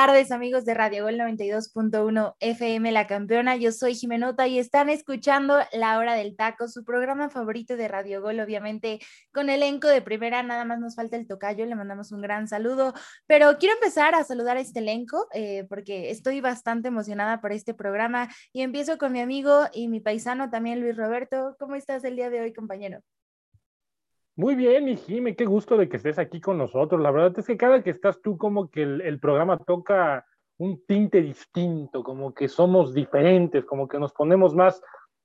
Tardes, amigos de Radio Gol 92.1 FM La Campeona. Yo soy Jimenota y están escuchando La Hora del Taco, su programa favorito de Radio Gol, obviamente con elenco de primera. Nada más nos falta el tocayo, le mandamos un gran saludo. Pero quiero empezar a saludar a este elenco eh, porque estoy bastante emocionada por este programa y empiezo con mi amigo y mi paisano también, Luis Roberto. ¿Cómo estás el día de hoy, compañero? Muy bien, mi Jime, qué gusto de que estés aquí con nosotros. La verdad es que cada que estás tú, como que el, programa toca un tinte distinto, como que somos diferentes, como que nos ponemos más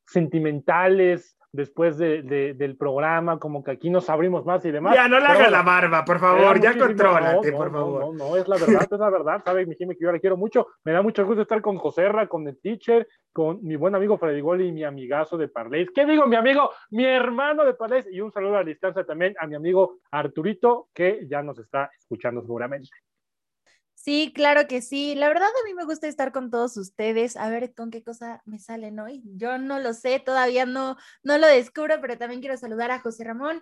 sentimentales, después de, del programa, como que aquí nos abrimos más y demás. Ya, no le hagas la barba, por favor, ya contrólate, por favor. No, no, es la verdad, es la verdad, sabes, mi Jimmy, que yo la quiero mucho. Me da mucho gusto estar con Joserra, con el teacher, con mi buen amigo Freddy Goli y mi amigazo de Parleis. ¿Qué digo, mi amigo? Mi hermano de Parleis. Y un saludo a la distancia también a mi amigo Arturito, que ya nos está escuchando seguramente. Sí, claro que sí. La verdad a mí me gusta estar con todos ustedes, a ver con qué cosa me salen hoy. Yo no lo sé, todavía no, no lo descubro, pero también quiero saludar a José Ramón.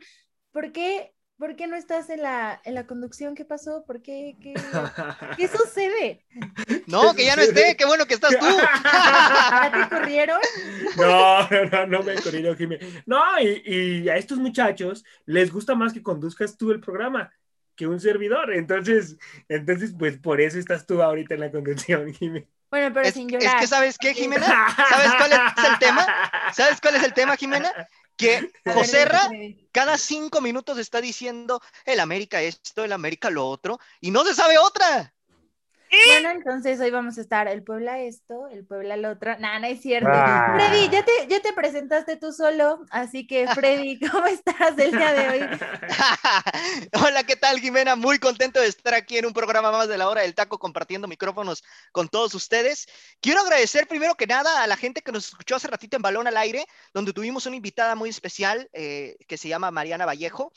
¿Por qué, por qué no estás en la, en la conducción? ¿Qué pasó? ¿Por qué? ¿Qué, qué sucede? No, que ya no esté, qué bueno que estás tú. ¿Ya te corrieron? No, no, no me corrieron, Jiménez. No, y, y a estos muchachos les gusta más que conduzcas tú el programa que un servidor. Entonces, entonces, pues por eso estás tú ahorita en la conducción, Jimena. Bueno, pero sin llorar. Es que, ¿sabes qué, Jimena? ¿Sabes cuál es el tema? ¿Sabes cuál es el tema, Jimena? Que Joserra cada cinco minutos está diciendo el América esto, el América lo otro, y no se sabe otra. Bueno, entonces hoy vamos a estar el Puebla esto, el Puebla el otro. Nada, no es cierto. Ah. Freddy, ya te, ya te presentaste tú solo, así que Freddy, ¿cómo estás el día de hoy? Hola, ¿qué tal, Jimena? Muy contento de estar aquí en un programa más de la hora del taco compartiendo micrófonos con todos ustedes. Quiero agradecer primero que nada a la gente que nos escuchó hace ratito en Balón al Aire, donde tuvimos una invitada muy especial eh, que se llama Mariana Vallejo.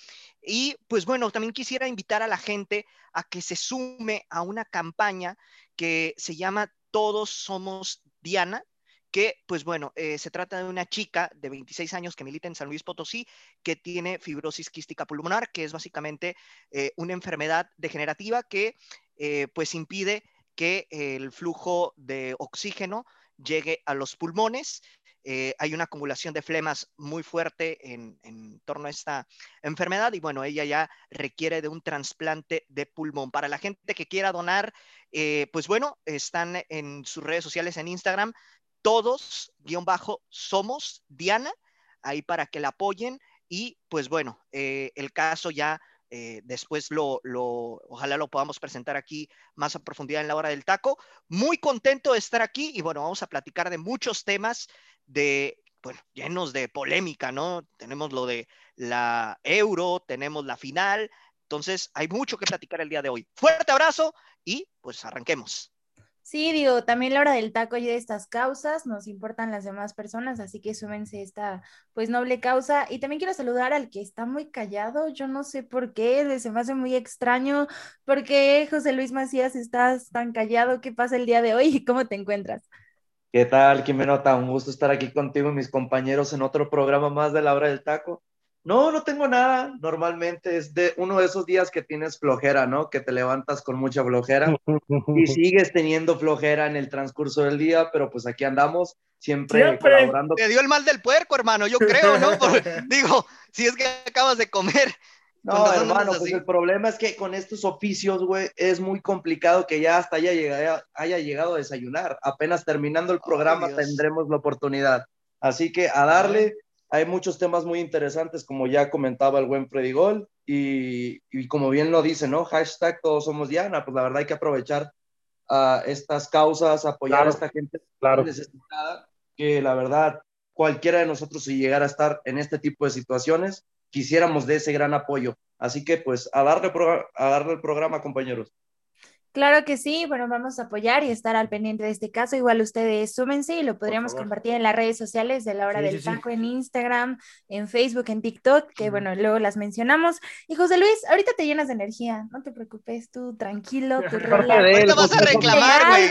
Y pues bueno, también quisiera invitar a la gente a que se sume a una campaña que se llama Todos Somos Diana, que pues bueno, eh, se trata de una chica de 26 años que milita en San Luis Potosí, que tiene fibrosis quística pulmonar, que es básicamente eh, una enfermedad degenerativa que eh, pues impide que el flujo de oxígeno llegue a los pulmones eh, hay una acumulación de flemas muy fuerte en, torno a esta enfermedad y bueno, ella ya requiere de un trasplante de pulmón. Para la gente que quiera donar, eh, pues bueno, están en sus redes sociales en Instagram, todos, guion bajo, somos Diana, ahí para que la apoyen y pues bueno, eh, el caso ya... después lo, lo, ojalá lo podamos presentar aquí más a profundidad en la hora del taco. Muy contento de estar aquí y bueno, vamos a platicar de muchos temas de, bueno, llenos de polémica, ¿no? Tenemos lo de la euro, tenemos la final, entonces hay mucho que platicar el día de hoy. Fuerte abrazo y pues arranquemos. Sí, digo, también la hora del taco y de estas causas, nos importan las demás personas, así que súmense esta pues noble causa. Y también quiero saludar al que está muy callado, yo no sé por qué, se me hace muy extraño, ¿por qué José Luis Macías estás tan callado? ¿Qué pasa el día de hoy y cómo te encuentras? ¿Qué tal, Quimenota? Un gusto estar aquí contigo y mis compañeros en otro programa más de la hora del taco. No, no tengo nada. Normalmente es de uno de esos días que tienes flojera, ¿no? Que te levantas con mucha flojera y sigues teniendo flojera en el transcurso del día, pero pues aquí andamos siempre, colaborando. Te dio el mal del puerco, hermano, yo creo, ¿no? digo, si es que acabas de comer No, hermano, pues el problema es que con estos oficios, güey, es muy complicado que ya hasta haya llegado, haya llegado a desayunar. Apenas terminando el programa tendremos la oportunidad. Así que a darle, hay muchos temas muy interesantes, como ya comentaba el buen Freddy Gol, y, como bien lo dice, ¿no? Hashtag todos somos Diana, pues la verdad hay que aprovechar a estas causas, apoyar a esta gente necesitada, que la verdad cualquiera de nosotros si llegara a estar en este tipo de situaciones, quisiéramos de ese gran apoyo. Así que pues a darle, el programa, compañeros. Claro que sí, bueno, vamos a apoyar y estar al pendiente de este caso. Igual ustedes súmense y lo podríamos compartir en las redes sociales de la hora del taco, en Instagram, en Facebook, en TikTok, que bueno, luego las mencionamos. Y José Luis, ahorita te llenas de energía, no te preocupes, tú tranquilo, tú Ahorita vas a reclamar, güey.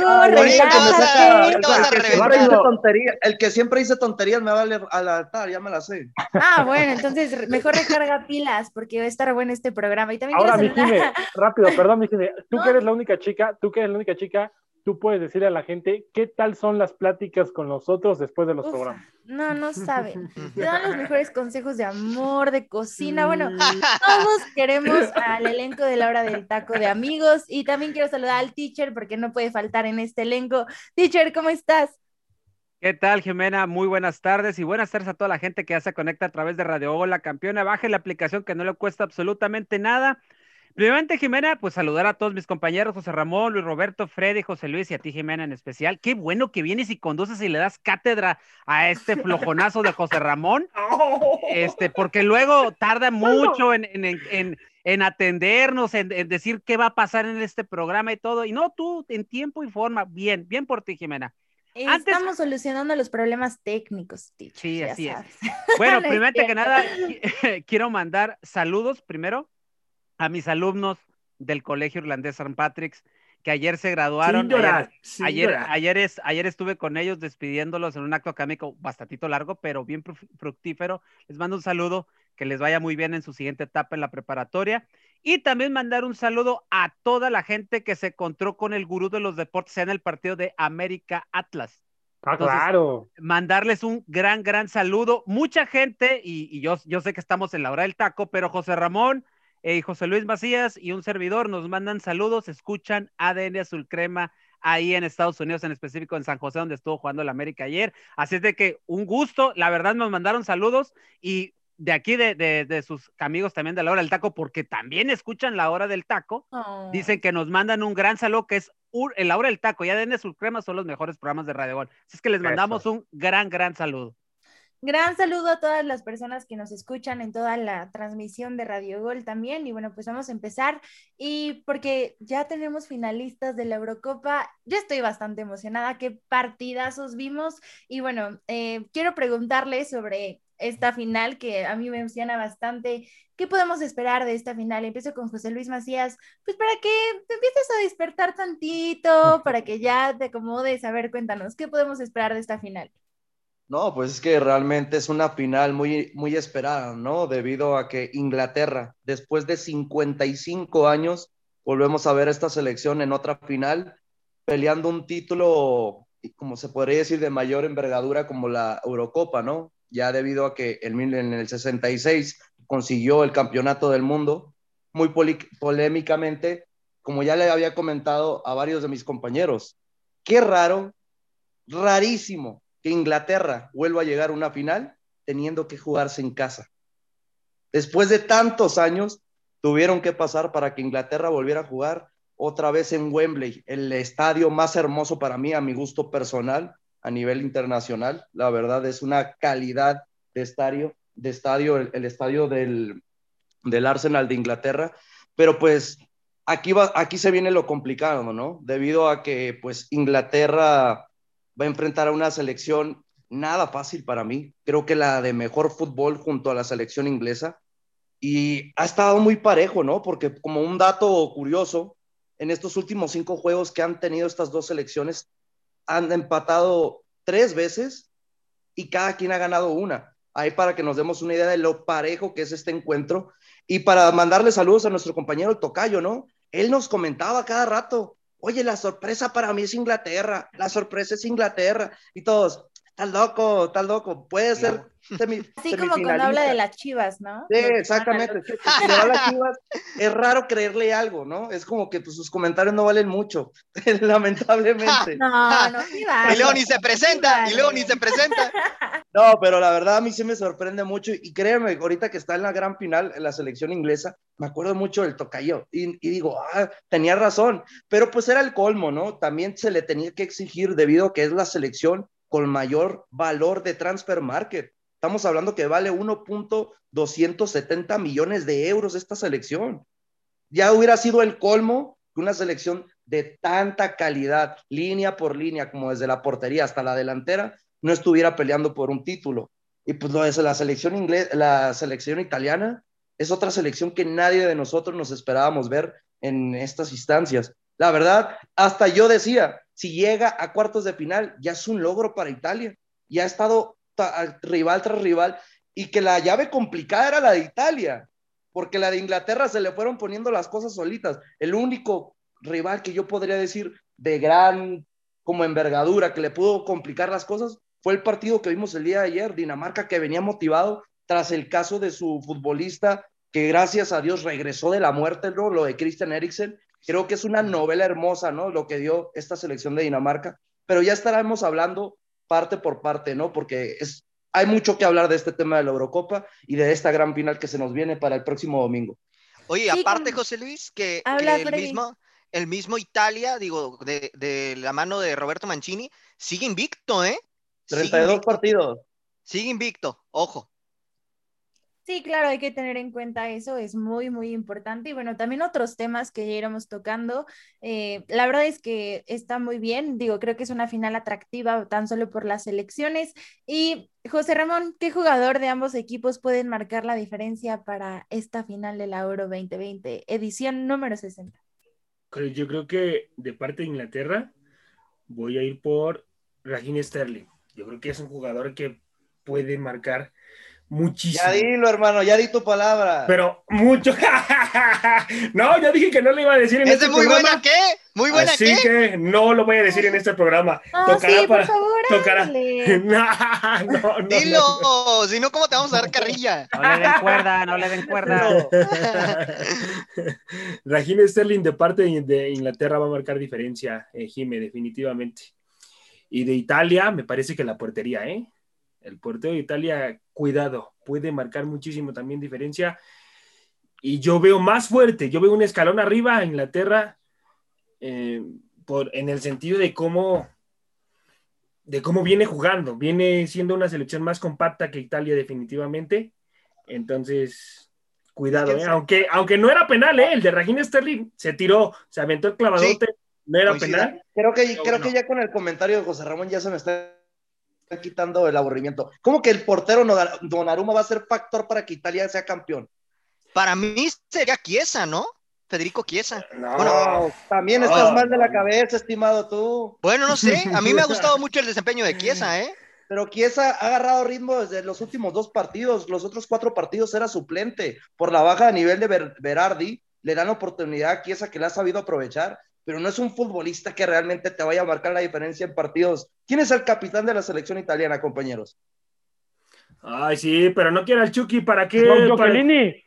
El que siempre dice tonterías me va a alertar, ya me la sé. Ah, bueno, entonces mejor recarga pilas porque va a estar bueno este programa. Y también Ahora, mi rápido, perdón, mi tú que eres la única chica, tú que eres la única chica, tú puedes decirle a la gente qué tal son las pláticas con nosotros después de los programas. No, no saben. Te dan los mejores consejos de amor, de cocina. Bueno, mm. todos queremos al elenco de la hora del taco de amigos. Y también quiero saludar al teacher porque no puede faltar en este elenco. Teacher, ¿cómo estás? ¿Qué tal, Jimena? Muy buenas tardes y buenas tardes a toda la gente que ya se conecta a través de Radio Hola Campeona. Baje la aplicación que no le cuesta absolutamente nada. Primeramente, Jimena, pues saludar a todos mis compañeros, José Ramón, Luis Roberto, Freddy, José Luis y a ti, Jimena, en especial. Qué bueno que vienes y conduces y le das cátedra a este flojonazo de José Ramón, este, porque luego tarda mucho en, en, en, atendernos, en, decir qué va a pasar en este programa y todo. Y no, tú en tiempo y forma, bien, bien por ti, Jimena. Estamos solucionando los problemas técnicos, teacher, Sí, así es. Bueno, primero que nada, quiero mandar saludos primero a mis alumnos del Colegio Irlandés St. Patrick's, que ayer se graduaron. ayer, ayer, es, ayer estuve con ellos despidiéndolos en un acto académico bastante largo, pero bien fructífero. Les mando un saludo, que les vaya muy bien en su siguiente etapa en la preparatoria. Y también mandar un saludo a toda la gente que se encontró con el gurú de los deportes en el partido de América Atlas. Ah, claro. Mandarles un gran, gran saludo. Mucha gente, y, y, yo, yo sé que estamos en la hora del taco, pero José Ramón, eh, José Luis Macías y un servidor nos mandan saludos, escuchan ADN Azul Crema ahí en Estados Unidos, en específico en San José, donde estuvo jugando el América ayer. Así es de que un gusto, la verdad nos mandaron saludos y de aquí de, sus amigos también de la hora del taco, porque también escuchan la hora del taco, oh. dicen que nos mandan un gran saludo que es la hora del taco y ADN Azul Crema son los mejores programas de Radio Gol. Así es que les mandamos un gran, gran saludo. Gran saludo a todas las personas que nos escuchan en toda la transmisión de Radio Gol también. Y bueno, pues vamos a empezar. Y porque ya tenemos finalistas de la Eurocopa, yo estoy bastante emocionada. Qué partidazos vimos. Y bueno, eh, quiero preguntarle sobre esta final que a mí me emociona bastante. ¿Qué podemos esperar de esta final? Empiezo con José Luis Macías, pues para que te empieces a despertar tantito, para que ya te acomodes. A ver, cuéntanos, ¿qué podemos esperar de esta final? No, pues es que realmente es una final muy, muy esperada, ¿no? Debido a que Inglaterra, después de 55 años, volvemos a ver esta selección en otra final, peleando un título, como se podría decir, de mayor envergadura como la Eurocopa, ¿no? Ya debido a que en el 66 consiguió el campeonato del mundo, muy polémicamente, como ya le había comentado a varios de mis compañeros. Qué raro, rarísimo que Inglaterra vuelva a llegar a una final teniendo que jugarse en casa. Después de tantos años, tuvieron que pasar para que Inglaterra volviera a jugar otra vez en Wembley, el estadio más hermoso para mí, a mi gusto personal, a nivel internacional. La verdad es una calidad de estadio, de estadio el, estadio del, del, Arsenal de Inglaterra. Pero pues aquí, va, aquí se viene lo complicado, ¿no? Debido a que pues Inglaterra va a enfrentar a una selección nada fácil para mí. Creo que la de mejor fútbol junto a la selección inglesa. Y ha estado muy parejo, ¿no? Porque como un dato curioso, en estos últimos cinco juegos que han tenido estas dos selecciones, han empatado tres veces y cada quien ha ganado una. Ahí para que nos demos una idea de lo parejo que es este encuentro. Y para mandarle saludos a nuestro compañero Tocayo, ¿no? Él nos comentaba cada rato, oye, la sorpresa para mí es Inglaterra, la sorpresa es Inglaterra, y todos, Estás loco, estás loco. Puede ser semi, Así como cuando habla de las chivas, ¿no? Sí, exactamente. Si le va a las chivas, es raro creerle algo, ¿no? Es como que pues, sus comentarios no valen mucho, lamentablemente. No, no, sí vale. Y luego ni se presenta, Sí y luego ni se presenta. No, pero la verdad a mí sí me sorprende mucho y créeme, ahorita que está en la gran final, en la selección inglesa, me acuerdo mucho del tocayo y, y digo, ah, tenía razón, pero pues era el colmo, ¿no? También se le tenía que exigir debido a que es la selección con mayor valor de transfer market. Estamos hablando que vale 1.270 millones de euros esta selección. Ya hubiera sido el colmo que una selección de tanta calidad, línea por línea, como desde la portería hasta la delantera, no estuviera peleando por un título. Y pues de la selección inglesa, la selección italiana, es otra selección que nadie de nosotros nos esperábamos ver en estas instancias. La verdad, hasta yo decía, si llega a cuartos de final, ya es un logro para Italia. Ya ha estado ta- rival tras rival y que la llave complicada era la de Italia, porque la de Inglaterra se le fueron poniendo las cosas solitas. El único rival que yo podría decir de gran como envergadura que le pudo complicar las cosas fue el partido que vimos el día de ayer, Dinamarca que venía motivado tras el caso de su futbolista que gracias a Dios regresó de la muerte, ¿no? lo de Christian Eriksen. Creo que es una novela hermosa, ¿no? Lo que dio esta selección de Dinamarca, pero ya estaremos hablando parte por parte, ¿no? Porque es, hay mucho que hablar de este tema de la Eurocopa y de esta gran final que se nos viene para el próximo domingo. Oye, aparte, José Luis, que, el mismo, el mismo Italia, digo, de, de la mano de Roberto Mancini, sigue invicto, ¿eh? Sigue 32 invicto, partidos. sigue invicto, ojo. Sí, claro, hay que tener en cuenta eso, es muy, muy importante. Y bueno, también otros temas que ya iremos tocando. eh, la verdad es que está muy bien, digo, creo que es una final atractiva tan solo por las elecciones. Y José Ramón, ¿qué jugador de ambos equipos pueden marcar la diferencia para esta final de la Euro 2020, edición número 60? Creo- Yo creo que de parte de Inglaterra voy a ir por Raheem Sterling. Yo creo que es un jugador que puede marcar muchísimo. Ya dilo, hermano, ya di tu palabra. Pero mucho. no, yo dije que no le iba a decir en ¿Es este de muy programa. buena qué? ¿Muy buena Así qué? que no lo voy a decir en este programa. No, Tocará sí, para- por favor, tocará. no, no, no, Dilo, no. si no, ¿cómo te vamos a dar carrilla? No le den cuerda, no le den cuerda. Raheem Sterling de parte de de Inglaterra va a marcar diferencia, eh, Jime, definitivamente. Y de Italia, me parece que la portería, ¿eh? El portero de Italia, cuidado, puede marcar muchísimo también diferencia. Y yo veo más fuerte, yo veo un escalón arriba a Inglaterra eh, por, en el sentido de cómo, de cómo viene jugando. Viene siendo una selección más compacta que Italia, definitivamente. Entonces, cuidado, ¿eh? aunque, aunque no era penal, ¿eh? el de Raheem Sterling se tiró, se aventó el clavadote, no era penal. Creo que, Pero creo bueno. que ya con el comentario de José Ramón ya se me está quitando el aburrimiento. ¿Cómo que el portero Donnarumma va a ser factor para que Italia sea campeón? Para mí sería Chiesa, ¿no? Federico Chiesa. No, No, también estás mal de la cabeza, estimado tú. Bueno, no sé, a mí me ha gustado mucho el desempeño de Chiesa, ¿eh? Pero Chiesa ha agarrado ritmo desde los últimos dos partidos. Los otros cuatro partidos era suplente. Por la baja de nivel de Ber- Berardi, le dan oportunidad a Chiesa que la ha sabido aprovechar. Pero no es un futbolista que realmente te vaya a marcar la diferencia en partidos. ¿Quién es el capitán de la selección italiana, compañeros? Ay, sí, pero no quiera el Chucky, ¿para qué? Para- Chiellini.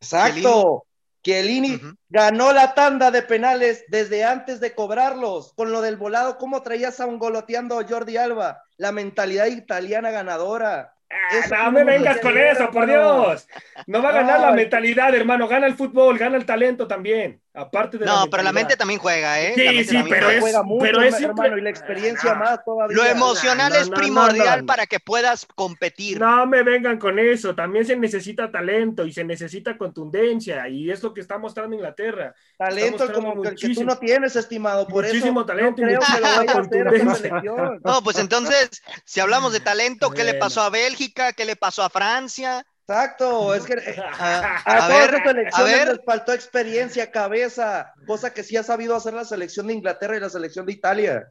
Exacto. Chiellini ganó la tanda de penales desde antes de cobrarlos. Con lo del volado, ¿cómo traías a un goloteando a Jordi Alba? La mentalidad italiana ganadora. Ah, Eso no no me vengas con eso, por. Dios. No va a ganar la Ay. mentalidad, hermano. Gana el fútbol, gana el talento también. Aparte de No, pero la mente también juega, ¿eh? Sí, sí, pero juega. es- Juega mucho, pero es hermano, y la experiencia No. más todavía. Lo emocional No, es no, primordial no, no. para que puedas competir. No me vengan con eso. También se necesita talento y se necesita contundencia. Y es lo que está mostrando Inglaterra. Talento como el que tú muchísimo- no tienes, estimado. Por muchísimo eso talento y no creo que lo muchísima vaya a hacer esta contundencia. selección. No, pues entonces, si hablamos de talento, ¿qué le pasó a Bélgica? ¿Qué le pasó a Francia? Exacto, es que eh, A, a, a ver, a les faltó experiencia, cabeza, cosa que sí ha sabido hacer la selección de Inglaterra y la selección de Italia.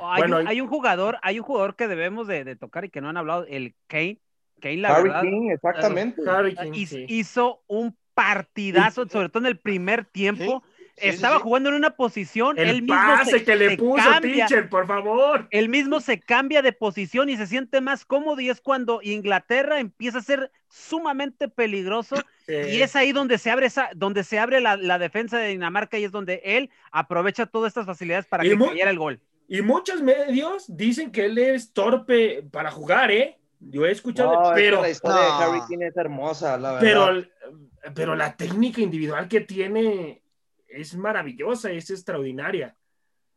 Hay, Bueno, un, y- hay un jugador, hay un jugador que debemos de, de tocar y que no han hablado, el Kane. Kane, la Harry verdad, King, exactamente. Harry hizo, sí. hizo un partidazo, sobre todo en el primer tiempo. Sí, estaba sí. jugando en una posición, El él mismo pase se, que le puso, cambia, teacher, por favor. él mismo se cambia de posición y se siente más cómodo y es cuando Inglaterra empieza a ser sumamente peligroso y es ahí donde se abre esa, donde se abre la, la defensa de Dinamarca y es donde él aprovecha todas estas facilidades para Y que cayera el gol. Y muchos medios dicen que él es torpe para jugar, ¿eh? Yo he escuchado, No, es que pero, la historia de No. Harry Kane es hermosa, la verdad. pero, pero la técnica individual que tiene es maravillosa, es extraordinaria.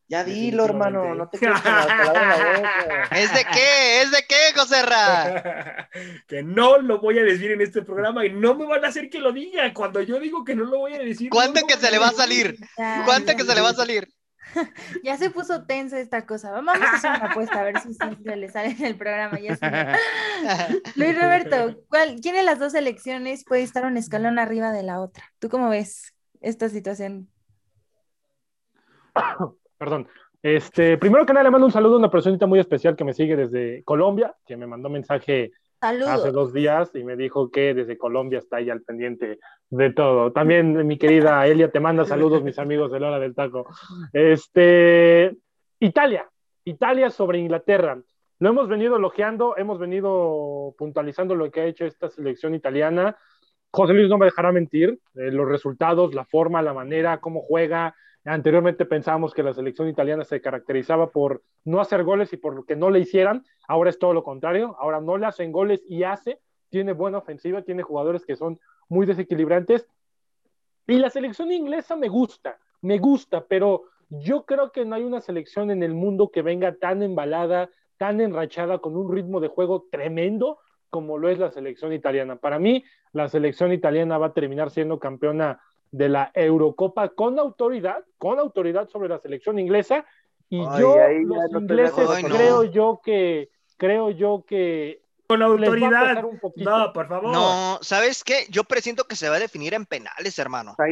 ya dilo, hermano, no te quedes con las palabras en la boca. ¿Es de qué? ¿Es de qué, José Ra? que no lo voy a decir en este programa y no me van a hacer que lo diga. Cuando yo digo que no lo voy a decir. ¿Cuánto no que se le va a salir? Ya, ¿Cuánto ya, que se le va a salir? Ya se puso tensa esta cosa. Vamos a hacer una apuesta a ver si se le sale en el programa. Ya Luis Roberto, ¿cuál, ¿quién de las dos elecciones puede estar un escalón arriba de la otra? ¿Tú cómo ves esta situación? Perdón. Este, primero que nada le mando un saludo a una personita muy especial que me sigue desde Colombia, que me mandó mensaje hace Saludos. dos días y me dijo que desde Colombia está ahí al pendiente de todo. También mi querida Elia te manda saludos, mis amigos de la hora del taco. Este, Italia, Italia sobre Inglaterra. Lo hemos venido elogiando, hemos venido puntualizando lo que ha hecho esta selección italiana. José Luis no me dejará mentir, eh, los resultados, la forma, la manera, cómo juega. Anteriormente pensábamos que la selección italiana se caracterizaba por no hacer goles y por que no le hicieran. Ahora es todo lo contrario. Ahora no le hacen goles y hace. Tiene buena ofensiva, tiene jugadores que son muy desequilibrantes. Y la selección inglesa me gusta, me gusta, pero yo creo que no hay una selección en el mundo que venga tan embalada, tan enrachada, con un ritmo de juego tremendo como lo es la selección italiana. Para mí, la selección italiana va a terminar siendo campeona de la Eurocopa con autoridad, con autoridad sobre la selección inglesa. Y Ay, yo, ya los no ingleses. Ay, no. creo yo que, creo yo que Con autoridad. pesar un poquito. No, por favor. No, ¿sabes qué? Yo presiento que se va a definir en penales, hermano. A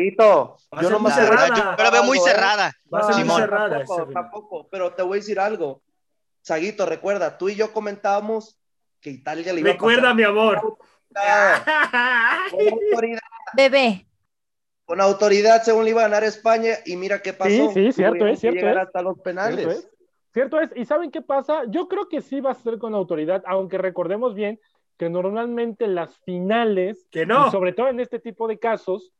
yo no muy me La verdad, cerrada. yo la veo muy ¿eh? cerrada. Va a ser muy Simón. cerrada. Tampoco, tampoco, pero te voy a decir algo. Saguito, recuerda, tú y yo comentábamos que Italia le iba Recuerda, a mi amor. pasar con autoridad, Bebé, con autoridad según le iba a ganar España y mira qué pasó. Sí, sí, cierto Tuvieron es, cierto llegar es. hasta los penales. Cierto es. Cierto es. ¿Y saben qué pasa? Yo creo que sí va a ser con autoridad, aunque recordemos bien que normalmente las finales, Que no. y sobre todo en este tipo de casos,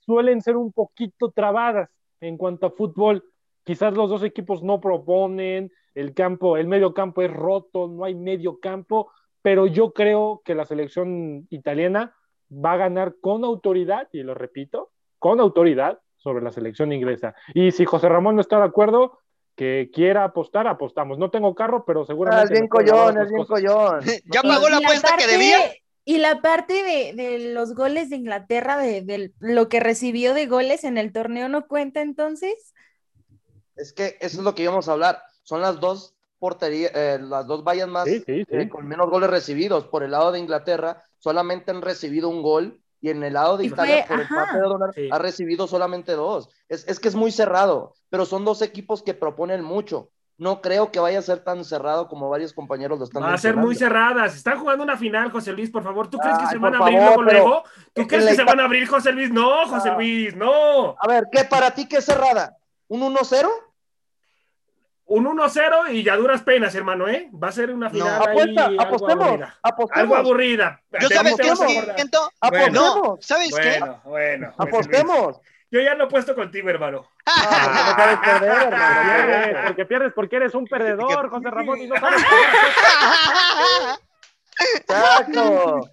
suelen ser un poquito trabadas en cuanto a fútbol. Quizás los dos equipos no proponen, el campo, el medio campo es roto, no hay medio campo, pero yo creo que la selección italiana va a ganar con autoridad, y lo repito, con autoridad sobre la selección inglesa. Y si José Ramón no está de acuerdo, que quiera apostar, apostamos. No tengo carro, pero Ah, seguramente. es bien collón, es bien collón. ¿Ya pagó la apuesta que debía? Y la parte de, de los goles de Inglaterra, de, de lo que recibió de goles en el torneo, ¿no cuenta entonces? Es que eso es lo que íbamos a hablar. Son las dos porterías, eh, las dos vallas más Sí, sí, sí. eh, con menos goles recibidos. Por el lado de Inglaterra, solamente han recibido un gol. Y en el lado de Italia, fue- por el parte de Donald, Sí. ha recibido solamente dos. Es, es que es muy cerrado, pero son dos equipos que proponen mucho. No creo que vaya a ser tan cerrado como varios compañeros lo están Va a ser muy mencionando. cerrada. Se están jugando una final, José Luis, por favor. ¿Tú crees que Ay, se van a abrir favor, luego? ¿Tú crees que se van a abrir, José Luis? No, José Ah. Luis, no. A ver, ¿qué para ti qué es cerrada? ¿Un 1-0? Un 1-0 y ya duras penas, hermano, ¿eh? Va a ser una final ahí Apuesta, algo apostemos, aburrida. apostemos. Algo aburrida. Yo sabes qué siento. Apostemos. No, ¿sabes qué? Bueno, bueno. José Luis. Apostemos. Yo ya lo he puesto contigo, hermano. Ah, no sabes perder, Porque hermano. pierdes, porque pierdes, porque eres un perdedor, José Ramón, y no sabes Exacto.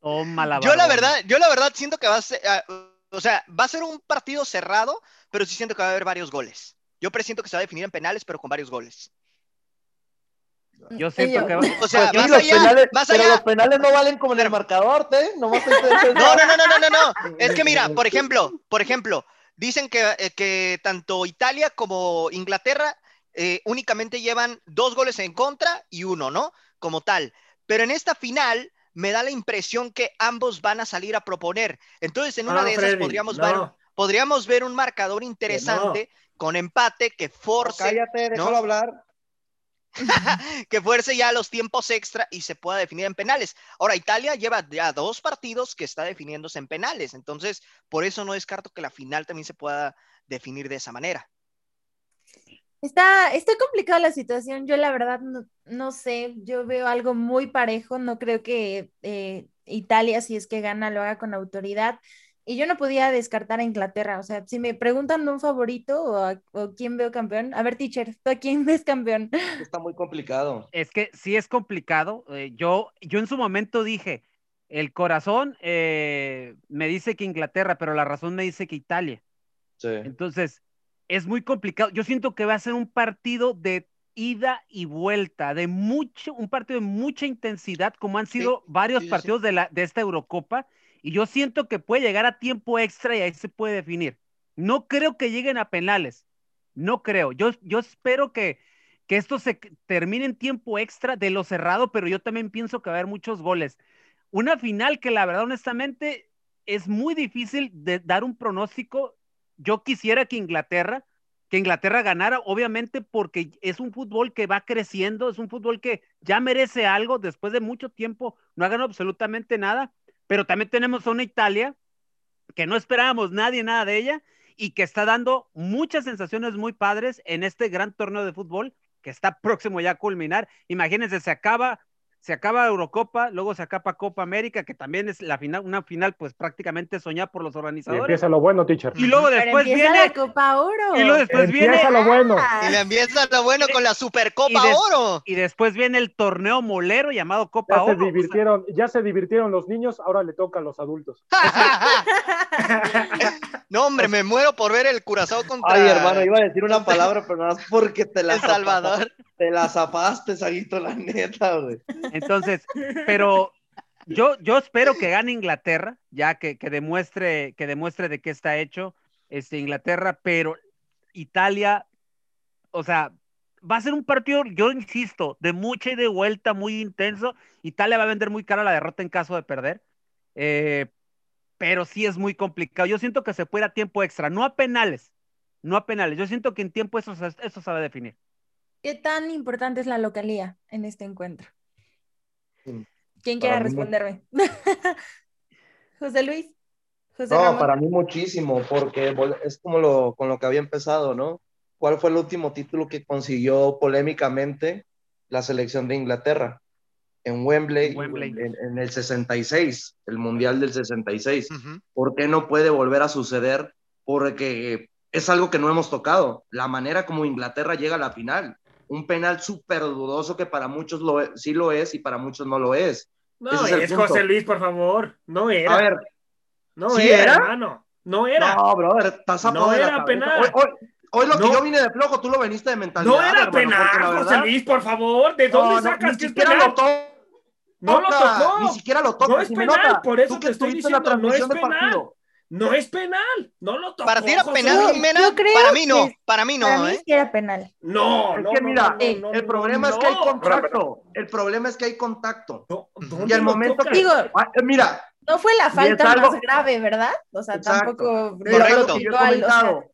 Toma la Yo la verdad, yo la verdad siento que va a ser, ah, o sea, va a ser un partido cerrado, pero sí siento que va a haber varios goles. Yo presiento que se va a definir en penales, pero con varios goles. Yo siento que va- O sea, Sí, más allá, penales, más pero los penales no valen como en el marcador, ¿te? Nomás te- te- No, no, no, no, no, no, no. Es que mira, por ejemplo, por ejemplo, dicen que, eh, que tanto Italia como Inglaterra eh, únicamente llevan dos goles en contra y uno, ¿no? Como tal. Pero en esta final me da la impresión que ambos van a salir a proponer. Entonces, en una No, de esas Freddy, podríamos, no. ver, podríamos ver un marcador interesante con empate que force. Cállate, déjalo ¿no? hablar. que fuerce ya los tiempos extra y se pueda definir en penales. Ahora, Italia lleva ya dos partidos que está definiéndose en penales, entonces por eso no descarto que la final también se pueda definir de esa manera. Está, está complicada la situación. Yo la verdad no, no, sé, yo veo algo muy parejo. No creo que eh, Italia, si es que gana, lo haga con autoridad. Y yo no podía descartar a Inglaterra. O sea, si me preguntan un favorito o, o quién veo campeón, a ver, teacher, ¿tú a quién ves campeón? Está muy complicado. Es que sí es complicado. Eh, yo, yo en su momento dije, el corazón eh, me dice que Inglaterra, pero la razón me dice que Italia. Sí. Entonces, es muy complicado. Yo siento que va a ser un partido de ida y vuelta, de mucho, un partido de mucha intensidad, como han sido sí, varios sí, partidos sí. De, la, de esta Eurocopa, y yo siento que puede llegar a tiempo extra y ahí se puede definir. No creo que lleguen a penales, no creo. Yo, yo espero que, que esto se termine en tiempo extra de lo cerrado, pero yo también pienso que va a haber muchos goles. Una final que la verdad, honestamente, es muy difícil de dar un pronóstico yo quisiera que Inglaterra, que Inglaterra ganara, obviamente porque es un fútbol que va creciendo, es un fútbol que ya merece algo, después de mucho tiempo no ha ganado absolutamente nada, pero también tenemos a una Italia que no esperábamos nadie nada de ella y que está dando muchas sensaciones muy padres en este gran torneo de fútbol que está próximo ya a culminar. Imagínense, se acaba se acaba Eurocopa, luego se acaba Copa América, que también es la final, una final pues prácticamente soñada por los organizadores. Y empieza lo bueno, teacher. Y luego después Pero viene la Copa Oro. y luego después empieza viene lo bueno. Y le empieza lo bueno con la Supercopa y des- Oro. y después viene el torneo molero llamado Copa Ya se Oro. divirtieron, ya se divirtieron los niños, ahora le toca a los adultos. no, hombre, me muero por ver el Curazao contra Ay, hermano, iba a decir una palabra, pero nada más porque te la El Salvador. Te la zafaste, Saguito, la neta, güey. Entonces, pero yo, yo espero que gane Inglaterra, ya que, que demuestre, que demuestre de qué está hecho este, Inglaterra, pero Italia, o sea, va a ser un partido, yo insisto, de mucha y de vuelta, muy intenso. Italia va a vender muy cara la derrota en caso de perder. Eh, pero sí es muy complicado. Yo siento que se puede a tiempo extra, no a penales, no a penales. Yo siento que en tiempo eso, eso se va a definir. ¿Qué tan importante es la localía en este encuentro? Mm, ¿Quién quiera mí responderme? José Luis. José No, Ramón. para mí muchísimo, porque es como lo, con lo que había empezado, ¿no? ¿Cuál fue el último título que consiguió polémicamente la selección de Inglaterra? En Wembley, Wembley. En, en el 66, el Mundial del 66. Ujú. ¿Por qué no puede volver a suceder? Porque es algo que no hemos tocado. La manera como Inglaterra llega a la final. Un penal súper dudoso que para muchos lo, e- sí lo es y para muchos no lo es. No, Ese es, es. José Luis, por favor. No era. A ver, no ¿sí era, era? hermano. No era. No, brother, estás a No era penal. Hoy, hoy- hoy lo que No. yo vine de flojo, tú lo veniste de mentalidad. No, era hermano, penal, José Luis, por favor. ¿De dónde No, no, sacas ni que es siquiera penal? No lo tocó. Ni siquiera lo toca. No es penal, por eso tú te que estoy estuviste en la diciendo, no es penal. No es penal. No lo tocó. Para ti era penal. Jimena. Para mí no, para mí no, Para mí ¿eh? sí era penal. No, Es no, que no, mira, no, no, no, El problema no, es que hay contacto. El problema es que hay contacto. No, Ujú. ¿dónde Y al momento que- Digo, Ah, eh, Mira, no fue la falta algo- más grave, ¿verdad? O sea, Exacto. tampoco Correcto. lo que yo he igual, o sea, comentado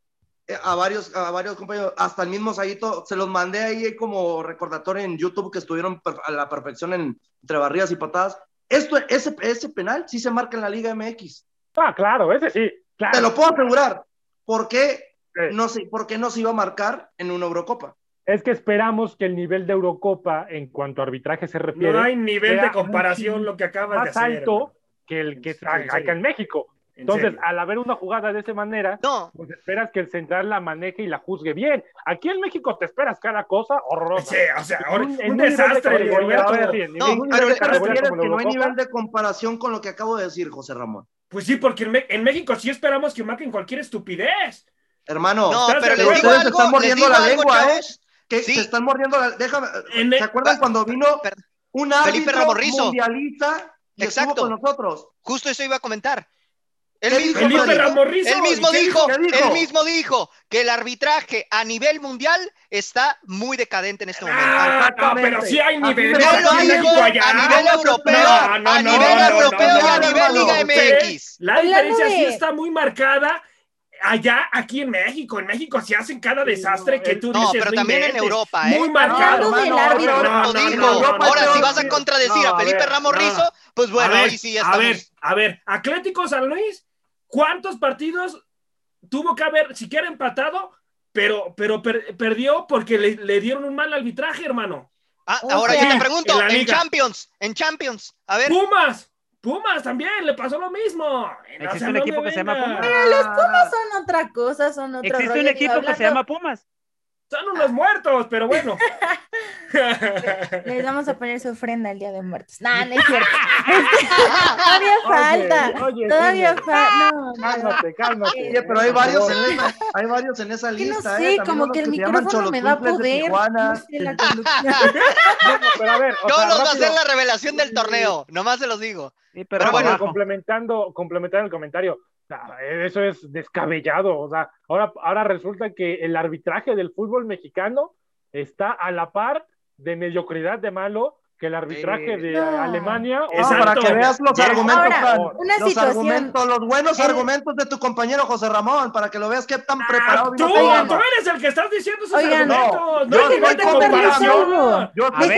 eh, a varios, a varios compañeros, hasta el mismo Saguito, se los mandé ahí como recordatorio en YouTube que estuvieron a la perfección en, entre barridas y patadas. Esto, ese, ese penal sí se marca en la Liga MX. Ah, claro, ese sí. Claro. Te lo puedo asegurar. ¿Por qué Sí. no se, por qué no se iba a marcar en una Eurocopa? Es que esperamos que el nivel de Eurocopa en cuanto a arbitraje se refiere No hay nivel de comparación lo que acabas de más hacer. alto hermano. que el que está acá en México. En Entonces, al haber una jugada de esa manera, No, pues esperas que el central la maneje y la juzgue bien. Aquí en México te esperas cada cosa horrorosa. Sí, o sea, En ahora, un- en un un nivel de desastre. No, pero te ¿Te categoría refieres que no hay nivel de comparación con lo que acabo de decir, José Ramón? Pues sí, porque en, en México sí esperamos que marquen cualquier estupidez. Hermano, no, ¿estás pero les digo Ustedes se algo, están mordiendo la algo, lengua, ¿eh? chavos. que Sí. se están mordiendo la... Déjame, En- ¿se acuerdan cuando vino un Felipe árbitro Rizo. mundialista y Exacto. estuvo con nosotros? Justo eso iba a comentar. Él ¿Qué mismo, dijo él mismo ¿y qué dijo, ¿Qué dijo? él mismo dijo que el arbitraje a nivel mundial está muy decadente en este momento. Ah, no, pero sí hay A mí nivel. me No lo dijo a nivel No, europeo, no, no, a no, nivel no, no, europeo no, y a no, nivel no, Liga no. MX. La diferencia sí está muy marcada allá, aquí en México, en México se hacen cada desastre que tú No, dices. pero también en. Europa, ¿eh? Muy No, marcado. no, ahora- No, no, no, no, no, si no, vas a no, contradecir no, a Felipe Ramos no. Rizo, pues bueno, ahí sí ya a ver, a ver, Atlético San Luis, ¿cuántos partidos tuvo que haber siquiera empatado, pero, pero per- perdió porque le, le dieron un mal arbitraje, hermano? Ah, O ahora sea, yo te pregunto, en. Champions, en Champions, a ver, Pumas, Pumas también le pasó lo mismo. Existe O sea, un no equipo que se llama venga. Pumas. Son otra cosa, son otro Existe rollo. un equipo que se llama Pumas. Son unos muertos, pero bueno. Les vamos a poner su ofrenda el Día de Muertos. No, no es cierto. todavía falta. oye, todavía falta. No, no, no. Cálmate, cálmate. Oye, pero hay varios en esa, hay varios en esa no lista, sé, ¿eh? También como que el micrófono me da poder. Tijuana. No sé, la conducción. Bueno, pero a ver, o yo sea, los va a rápido, hacer la revelación del torneo, nomás se los digo. Sí, pero, Pero bueno, complementando, complementando el comentario, eso es descabellado. O sea, ahora, ahora resulta que el arbitraje del fútbol mexicano está a la par de mediocridad de malo que el arbitraje Sí. de No. Alemania. Exacto. para que veas los argumentos, Ahora, Fran, una los situación- argumentos, los buenos El- argumentos de tu compañero José Ramón, para que lo veas qué tan Ah, preparado tú, eres el que estás diciendo esos Oigan, argumentos. no, No, yo estoy. Yo estoy.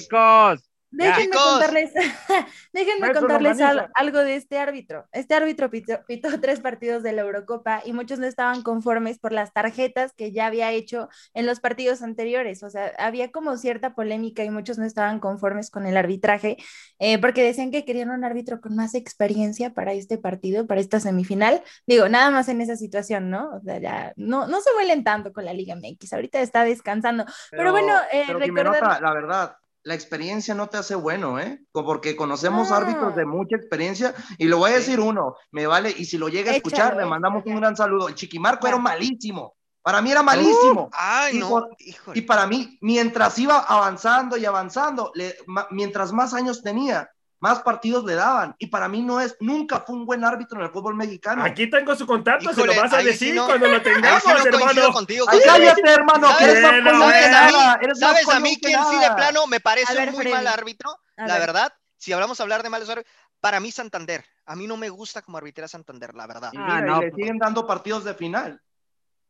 Chicos, Déjenme contarles, déjenme contarles al- algo de este árbitro. Este árbitro pitó, pitó tres partidos de la Eurocopa y muchos no estaban conformes por las tarjetas que ya había hecho en los partidos anteriores. O sea, había como cierta polémica y muchos no estaban conformes con el arbitraje eh, porque decían que querían un árbitro con más experiencia para este partido, para esta semifinal. Digo, nada más en esa situación, ¿no? O sea, ya no, no se vuelen tanto con la Liga MX. Ahorita está descansando. Pero bueno, eh, pero recordar- la verdad, la experiencia no te hace bueno, ¿eh? Porque conocemos No. árbitros de mucha experiencia y le voy a decir uno, me vale, y si lo llega a escuchar, le mandamos un gran saludo. El Chiquimarco era malísimo, para mí era malísimo. Ay, Y no, híjole. Y para mí, mientras iba avanzando y avanzando, le- ma- mientras más años tenía, más partidos le daban. Y para mí no es, nunca fue un buen árbitro en el fútbol mexicano. Aquí tengo su contacto, se lo vas a decir no- cuando lo tengamos, no hermano. contigo. Ay, cállate, hermano, que eres más ¿Sabes? coño que ¿Sabes a mí? nada. Eres más ¿Sabes a coño mí que quién sí de plano me parece ver, un muy Freddy. mal árbitro? A La ver. verdad, si hablamos hablar de malos árbitros, para mí Santander. A mí no me gusta como arbitra Santander, la verdad. Y Ah, mira, y no, le pues. siguen dando partidos de final.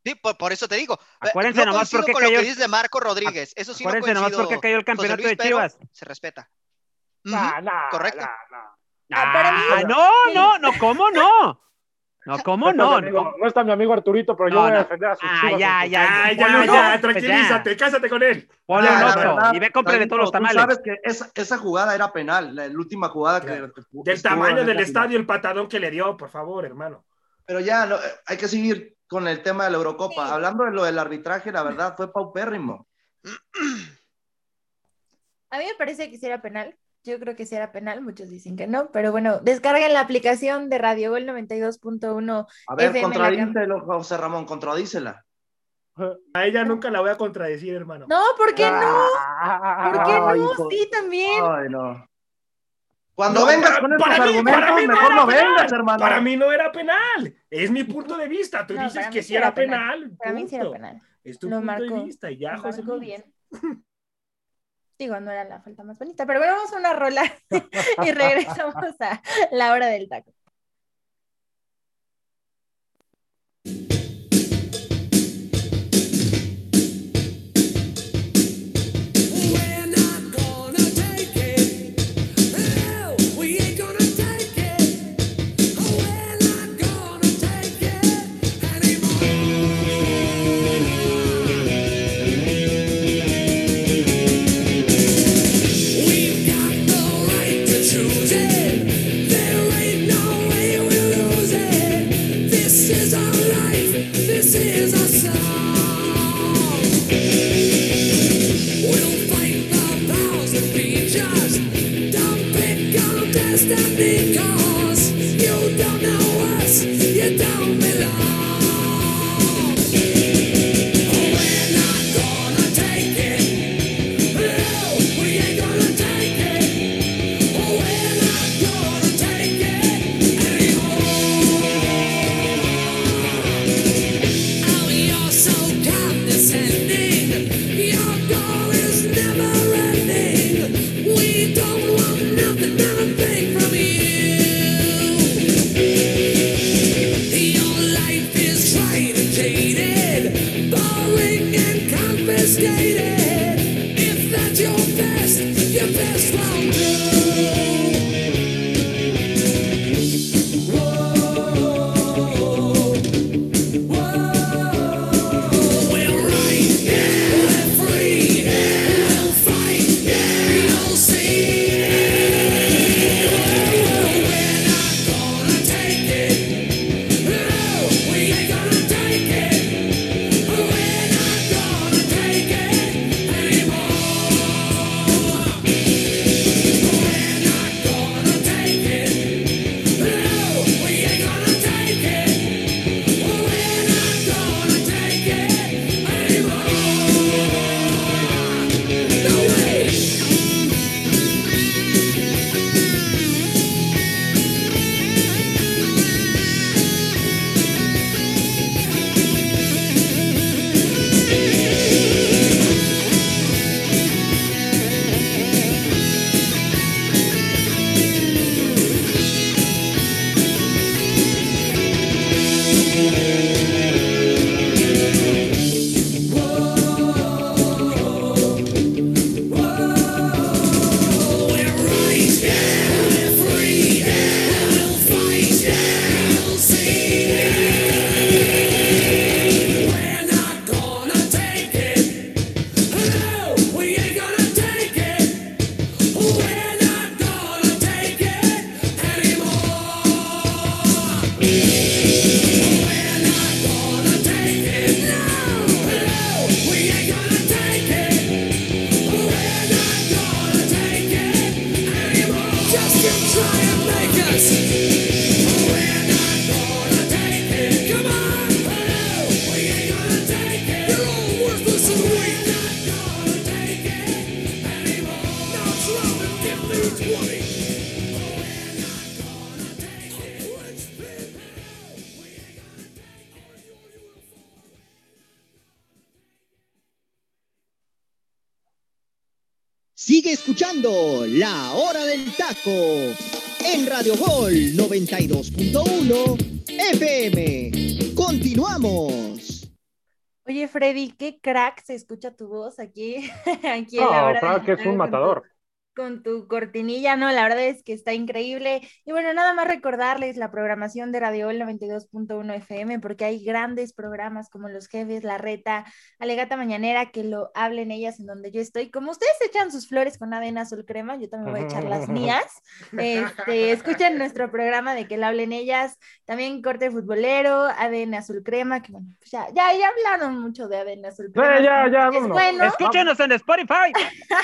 Sí, por, por eso te digo. Acuérdense no nomás porque con lo cayó que el- dice de Marco Rodríguez. Eso sí no acuérdense nomás coincido, porque cayó el campeonato Luis, de pero Chivas. Se respeta. Nah, nah, correcto. nah, nah. Ah, Ah, no, no, no, ¿cómo no? No, ¿cómo no? amigo- No, no está mi amigo Arturito, pero yo No, voy a no. defender a sus Ah, chivas ya, su- ya, Ya, ya, un ya, tranquilízate, cásate con él. Ponle un y ve, cómprale todos los Tú tamales. sabes que esa, esa jugada era penal, la, la última jugada que- Claro. que. Del tamaño del estadio, el patadón que le dio, por favor, hermano. Pero ya, no, eh, hay que seguir con el tema de la Eurocopa. Sí. Hablando de lo del arbitraje, la verdad fue paupérrimo. A mí me parece que sí era penal. Yo creo que sí era penal, muchos dicen que no, pero bueno, descarguen la aplicación de Radio Gol 92.1 A ver, FM, la contradícelo, José Ramón, contradícela. A ella nunca la voy a contradecir, hermano. No, ¿por qué no? ¿Por qué no? hijo. Sí, también. Ay, no. Cuando No, vengas para- con estos para mí- argumentos, para mí no mejor era no penal. vengas, hermano. Para mí no era penal. Es mi punto de vista. Tú No, dices que sí era penal. penal. Para mí sí era penal. Es tu Lo punto marcó- de vista. y Ya, Lo José bien. Digo, no era la falta más bonita, pero bueno, vamos a una rola y regresamos a la hora del taco. skated. If that's your best, your best won't do. Escuchando La Hora del Taco en Radio Gol 92.1 FM. Continuamos. Oye, Freddy, qué crack se escucha tu voz aquí, aquí en la No, hora del es un matador. Con tu cortinilla, no, la verdad es que está increíble. Y bueno, nada más recordarles la programación de Radio Gol 92.1 FM, porque hay grandes programas como Los Jefes, La Reta, Alegata Mañanera, que lo hablen ellas en donde yo estoy. Como ustedes echan sus flores con avena azul crema, yo también voy a echar las mías. Este, escuchen nuestro programa de que lo hablen ellas, también Corte Futbolero, ADN Azul Crema, que bueno, pues ya, ya, ya hablaron mucho de ADN Azul Crema. ya, ya, es bueno. Escúchenos en Spotify.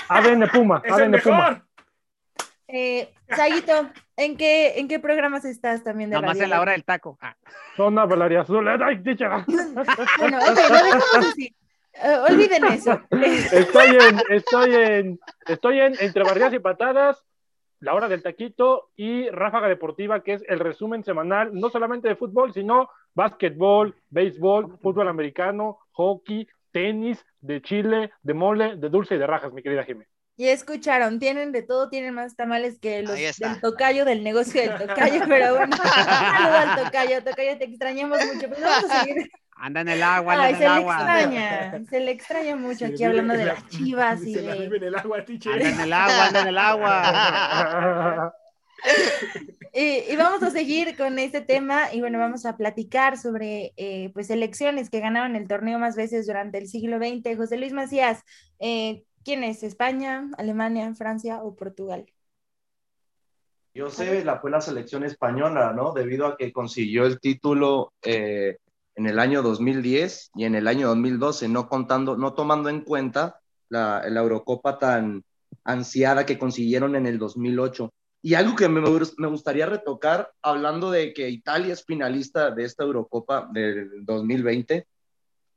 ADN Puma, ¡Es el ADN Puma. Mejor! Eh, Saguito, ¿en qué, ¿en qué programas estás también de Nomás radio? en la hora del taco. Ah, Zona Valeria Azul. Ay, dicha. Bueno, ok, lo dejamos así. Eh, olviden eso. Estoy en, estoy en, estoy en Entre Barridas y Patadas, La Hora del Taquito y Ráfaga Deportiva, que es el resumen semanal, no solamente de fútbol, sino básquetbol, béisbol, fútbol americano, hockey, tenis, de chile, de mole, de dulce y de rajas, mi querida Jimé. Y escucharon, tienen de todo, tienen más tamales que los del tocayo, del negocio del tocayo, pero bueno, saludo al tocayo, tocayo, te extrañamos mucho, pero vamos a seguir. Anda en el agua, anda Ay, en se el le agua. extraña, se le extraña mucho Se aquí vive hablando de la- las chivas y Se la vive de... en el agua. Anda en el agua, anda en el agua. Y, y vamos a seguir con este tema y bueno, vamos a platicar sobre eh, pues elecciones que ganaron el torneo más veces durante el siglo XX. José Luis Macías, eh, ¿quién es? ¿España, Alemania, Francia o Portugal? Yo sé, la fue la selección española, ¿no? Debido a que consiguió el título eh, en el año 2010 y en el año 2012, no contando, no tomando en cuenta la, la Eurocopa tan ansiada que consiguieron en el 2008. Y algo que me, me gustaría retocar, hablando de que Italia es finalista de esta Eurocopa del 2020,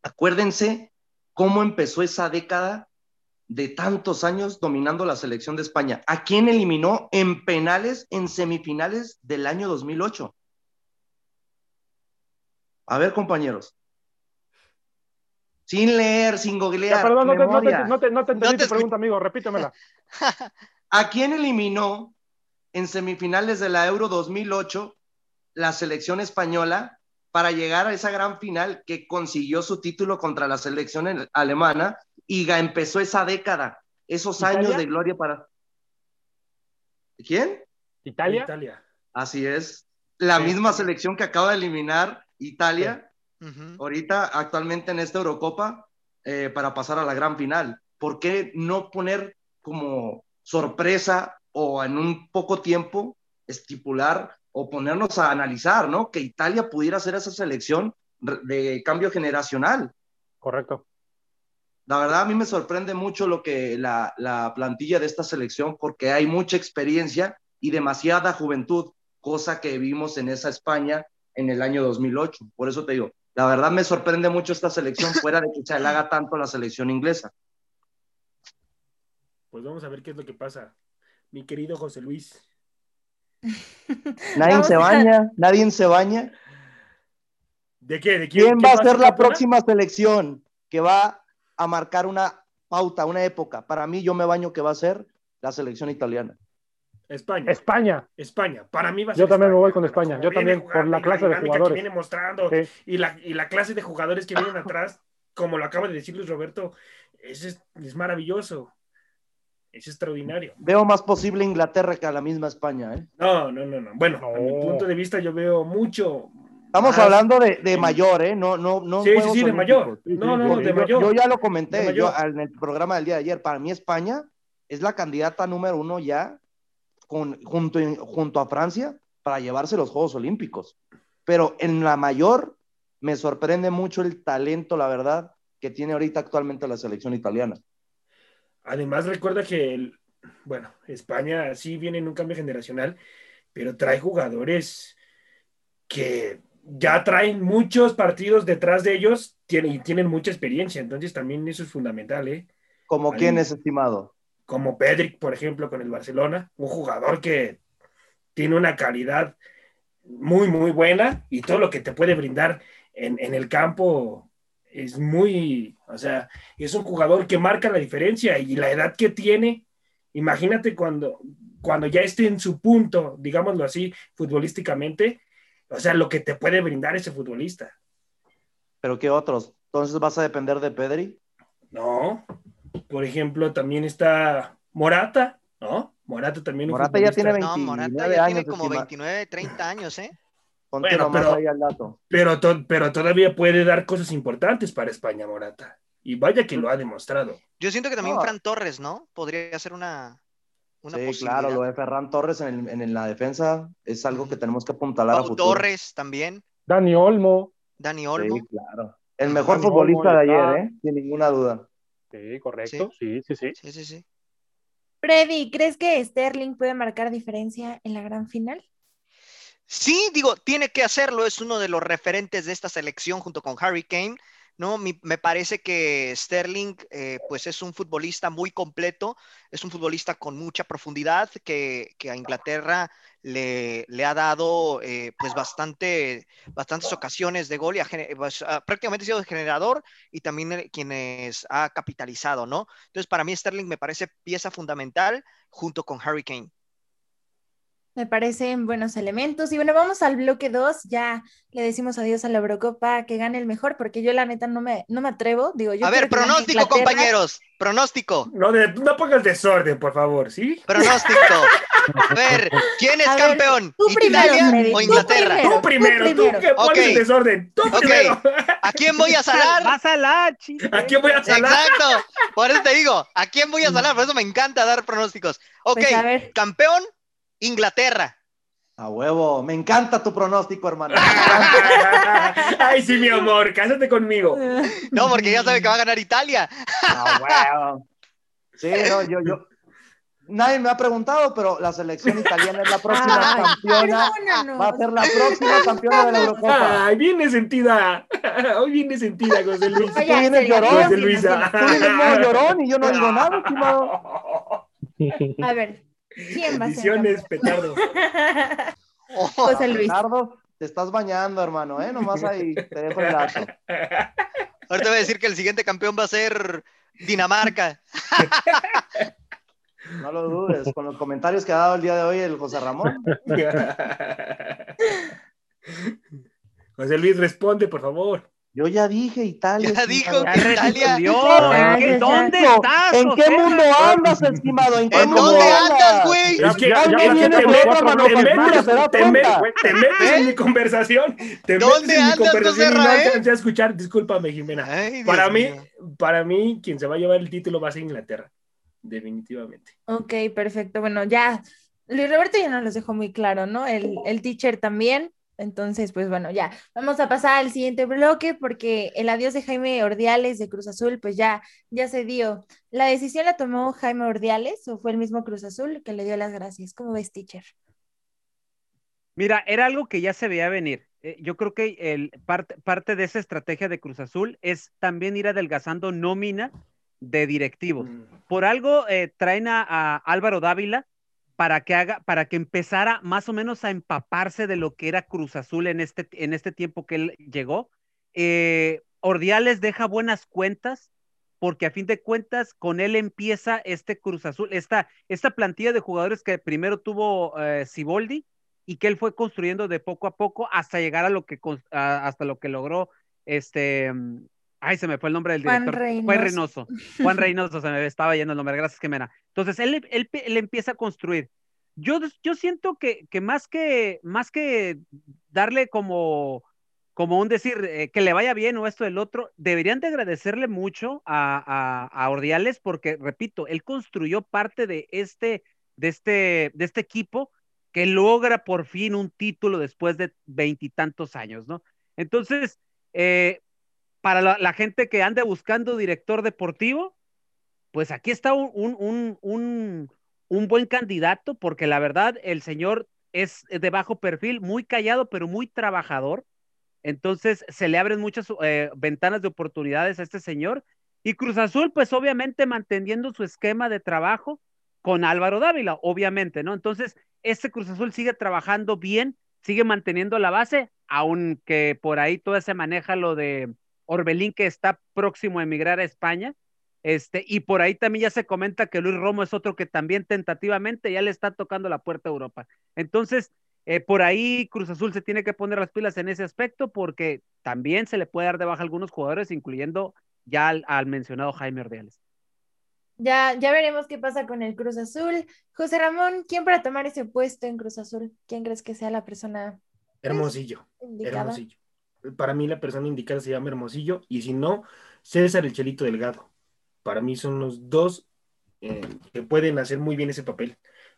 acuérdense cómo empezó esa década de tantos años dominando la selección de España. ¿A quién eliminó en penales en semifinales del año 2008? A ver, compañeros. Sin leer, sin googlear. Ya, perdón, no te, no te, memoria. no te, no te entendí te tu pregunta, amigo, repítemela. ¿A quién eliminó en semifinales de la Euro 2008 la selección española para llegar a esa gran final que consiguió su título contra la selección alemana y empezó esa década, esos ¿Italia? años de gloria para... ¿Quién? ¿Italia? Italia. Así es. La Sí. misma selección que acaba de eliminar Italia, ahorita actualmente en esta Eurocopa, eh, para pasar a la gran final. ¿Por qué no poner como sorpresa o en un poco tiempo estipular o ponernos a analizar, ¿no? Que Italia pudiera ser esa selección de cambio generacional. Correcto. La verdad, a mí me sorprende mucho lo que la, la plantilla de esta selección, porque hay mucha experiencia y demasiada juventud, cosa que vimos en esa España en el año 2008. Por eso te digo, la verdad me sorprende mucho esta selección, fuera de que se haga tanto a la selección inglesa. Pues vamos a ver qué es lo que pasa. Mi querido José Luis. Nadie se baña, nadie se baña. ¿De qué? ¿De quién, ¿Quién va a ser la próxima selección que va a marcar una pauta, una época? Para mí, yo me baño que va a ser la selección italiana. España. España. España. Para mí va a Yo ser también me voy con España. Yo también, por la clase de que jugadores. viene mostrando Sí. y, la, y la clase de jugadores que vienen atrás, como lo acaba de decir Luis Roberto, es, es, maravilloso. Es extraordinario. Veo más posible Inglaterra que a la misma España. ¿eh? No, no, no, no. Bueno, a mi No. punto de vista yo veo mucho. Estamos hablando de, de mayor, ¿eh? No, no, no. Sí, sí, Juegos sí, de mayor. No, no, sí. de Yo- mayor. Yo ya lo comenté yo, en el programa del día de ayer. Para mí España es la candidata número uno ya con, junto, junto a Francia para llevarse los Juegos Olímpicos. pero en la mayor me sorprende mucho el talento, la verdad, que tiene ahorita actualmente la selección italiana. Además, recuerda que, el- bueno, España sí viene en un cambio generacional, pero trae jugadores que ya traen muchos partidos detrás de ellos tienen, y tienen mucha experiencia. Entonces, también eso es fundamental, ¿eh? Como quién es estimado. Como Pedric, por ejemplo, con el Barcelona, un jugador que tiene una calidad muy, muy buena y todo lo que te puede brindar en, en el campo es muy, o sea, es un jugador que marca la diferencia y la edad que tiene, imagínate cuando, cuando ya esté en su punto, digámoslo así, futbolísticamente, o sea, lo que te puede brindar ese futbolista. Pero ¿qué otros? Entonces vas a depender de Pedri. No, por ejemplo, también está Morata, ¿no? Morata también. un Morata ya futbolista. tiene No, 29 Morata ya tiene como estima- 29, 30 años, ¿eh? Ponte Bueno, pero- ahí al dato. Pero, to- pero todavía puede dar cosas importantes para España, Morata. Y vaya que lo ha demostrado. Yo siento que también No. Fran Torres, ¿no? Podría ser una, una Sí, posibilidad. claro, lo de Ferran Torres en, el- en la defensa es algo que tenemos que apuntalar a futuro. Torres también, Dani Olmo. Dani Olmo. Sí, claro. El mejor Dani futbolista Olmo de ayer, ¿eh? Sin ninguna duda. Sí, correcto. Sí, sí, sí. Sí, sí, sí. Freddy, ¿crees que Sterling puede marcar diferencia en la gran final? Sí, digo, tiene que hacerlo, es uno de los referentes de esta selección junto con Harry Kane, ¿no? Mi- me parece que Sterling, eh, pues es un futbolista muy completo, es un futbolista con mucha profundidad que, a Inglaterra le, ha dado, eh, pues bastante, bastantes ocasiones de gol y ha pues, ha prácticamente sido generador y también eh, quienes ha capitalizado, ¿no? Entonces, para mí Sterling me parece pieza fundamental junto con Harry Kane. Me parecen buenos elementos. Y bueno, vamos al bloque 2. Ya le decimos adiós a la Eurocopa, que gane el mejor, porque yo la neta no me, no me atrevo. Digo, yo A ver, pronóstico, compañeros, pronóstico. No, de- no pongas desorden, por favor, ¿sí? Pronóstico. A ver, ¿quién es A ver, campeón? tú primero, ¿Italia Freddy, o tú Inglaterra? primero. Tú primero, tú, primero. que pones Ok. desorden. Tú Ok. primero. ¿A quién voy a salar? Vas a la ¿A quién voy a salar? Exacto. Por eso te digo, ¿a quién voy a salar? Por eso me encanta dar pronósticos. Ok, Pues a ver. campeón, Inglaterra. A huevo. Me encanta tu pronóstico, hermano. Ay, sí, mi amor, cásate conmigo. No, porque ya sabe que va a ganar Italia. A huevo. Sí, no, yo, yo. Nadie me ha preguntado, pero la selección italiana es la próxima Ay, campeona. perdónanos. Va a ser la próxima campeona de la Eurocopa. Ay, viene sentida. Hoy viene sentida, José Luis. Oye, Tú vienes llorón. José Luis. imagínate. Tú vienes llorón y yo no digo nada, estimado. A ver, ¿quién va a ser? Oh, José Luis. Ricardo, te estás bañando, hermano, ¿eh? Nomás ahí te dejo el dato. ahorita voy a decir que el siguiente campeón va a ser Dinamarca. No lo dudes, con los comentarios que ha dado el día de hoy el José Ramón. José Luis, responde, por favor. Yo ya dije Italia. Ya dijo Ya que Italia. ¿En. ¿Dónde estás? ¿En qué mundo andas, estimado? ¿En qué ¿En mundo dónde andas, güey? Ya- Es que, ya- ya que viene te, metes- otra te metes, ¿se da te te metes ¿Eh? en mi conversación, te ¿Dónde metes en mi andas, conversación y no Rafael? alcancé a escuchar. Discúlpame, Jimena. Ay, Para mí, mío. para mí, quien se va a llevar el título va a ser Inglaterra. Definitivamente. Ok, perfecto. Bueno, ya. Luis Roberto ya nos los dejó muy claro, ¿no? El, el teacher también. Entonces, pues bueno, ya. Vamos a pasar al siguiente bloque porque el adiós de Jaime Ordiales de Cruz Azul, pues ya, ya se dio. ¿La decisión la tomó Jaime Ordiales o fue el mismo Cruz Azul que le dio las gracias? ¿Cómo ves, teacher? Mira, era algo que ya se veía venir. Eh, yo creo que el, parte, parte de esa estrategia de Cruz Azul es también ir adelgazando nómina de directivos. Mm. Por algo eh, traen a, a Álvaro Dávila para que haga, para que empezara más o menos a empaparse de lo que era Cruz Azul en este, en este tiempo que él llegó. Eh, Ordiales deja buenas cuentas, porque a fin de cuentas con él empieza este Cruz Azul, esta, esta plantilla de jugadores que primero tuvo eh, Siboldi y que él fue construyendo de poco a poco hasta llegar a lo que hasta lo que logró este mm, ay se me fue el nombre del Juan director Juan Reynoso. Reynoso Juan Reynoso se me estaba yendo el nombre gracias Jimena entonces él, él, él empieza a construir yo, yo siento que, que más que más que darle como como un decir eh, que le vaya bien o esto del otro, deberían de agradecerle mucho a, a, a Ordiales porque, repito, él construyó parte de este, de este, de este equipo que logra por fin un título después de veintitantos años, ¿no? Entonces, eh, para la, gente que ande buscando director deportivo, pues aquí está un, un, un, un, buen candidato, porque la verdad el señor es de bajo perfil, muy callado, pero muy trabajador. Entonces se le abren muchas eh, ventanas de oportunidades a este señor. Y Cruz Azul, pues obviamente manteniendo su esquema de trabajo con Álvaro Dávila, obviamente, ¿no? Entonces, este Cruz Azul sigue trabajando bien, sigue manteniendo la base, aunque por ahí todo se maneja lo de Orbelín que está próximo a emigrar a España. Este, y por ahí también ya se comenta que Luis Romo es otro que también tentativamente ya le está tocando la puerta a Europa. Entonces, eh, por ahí Cruz Azul se tiene que poner las pilas en ese aspecto porque también se le puede dar de baja a algunos jugadores, incluyendo ya al, al mencionado Jaime Ordiales. Ya, ya veremos qué pasa con el Cruz Azul. José Ramón, ¿quién para tomar ese puesto en Cruz Azul? ¿Quién crees que sea la persona? Hermosillo. indicada? Hermosillo. Para mí la persona indicada se llama Hermosillo y si no, César el Chelito Delgado. Para mí son los dos eh, que pueden hacer muy bien ese papel.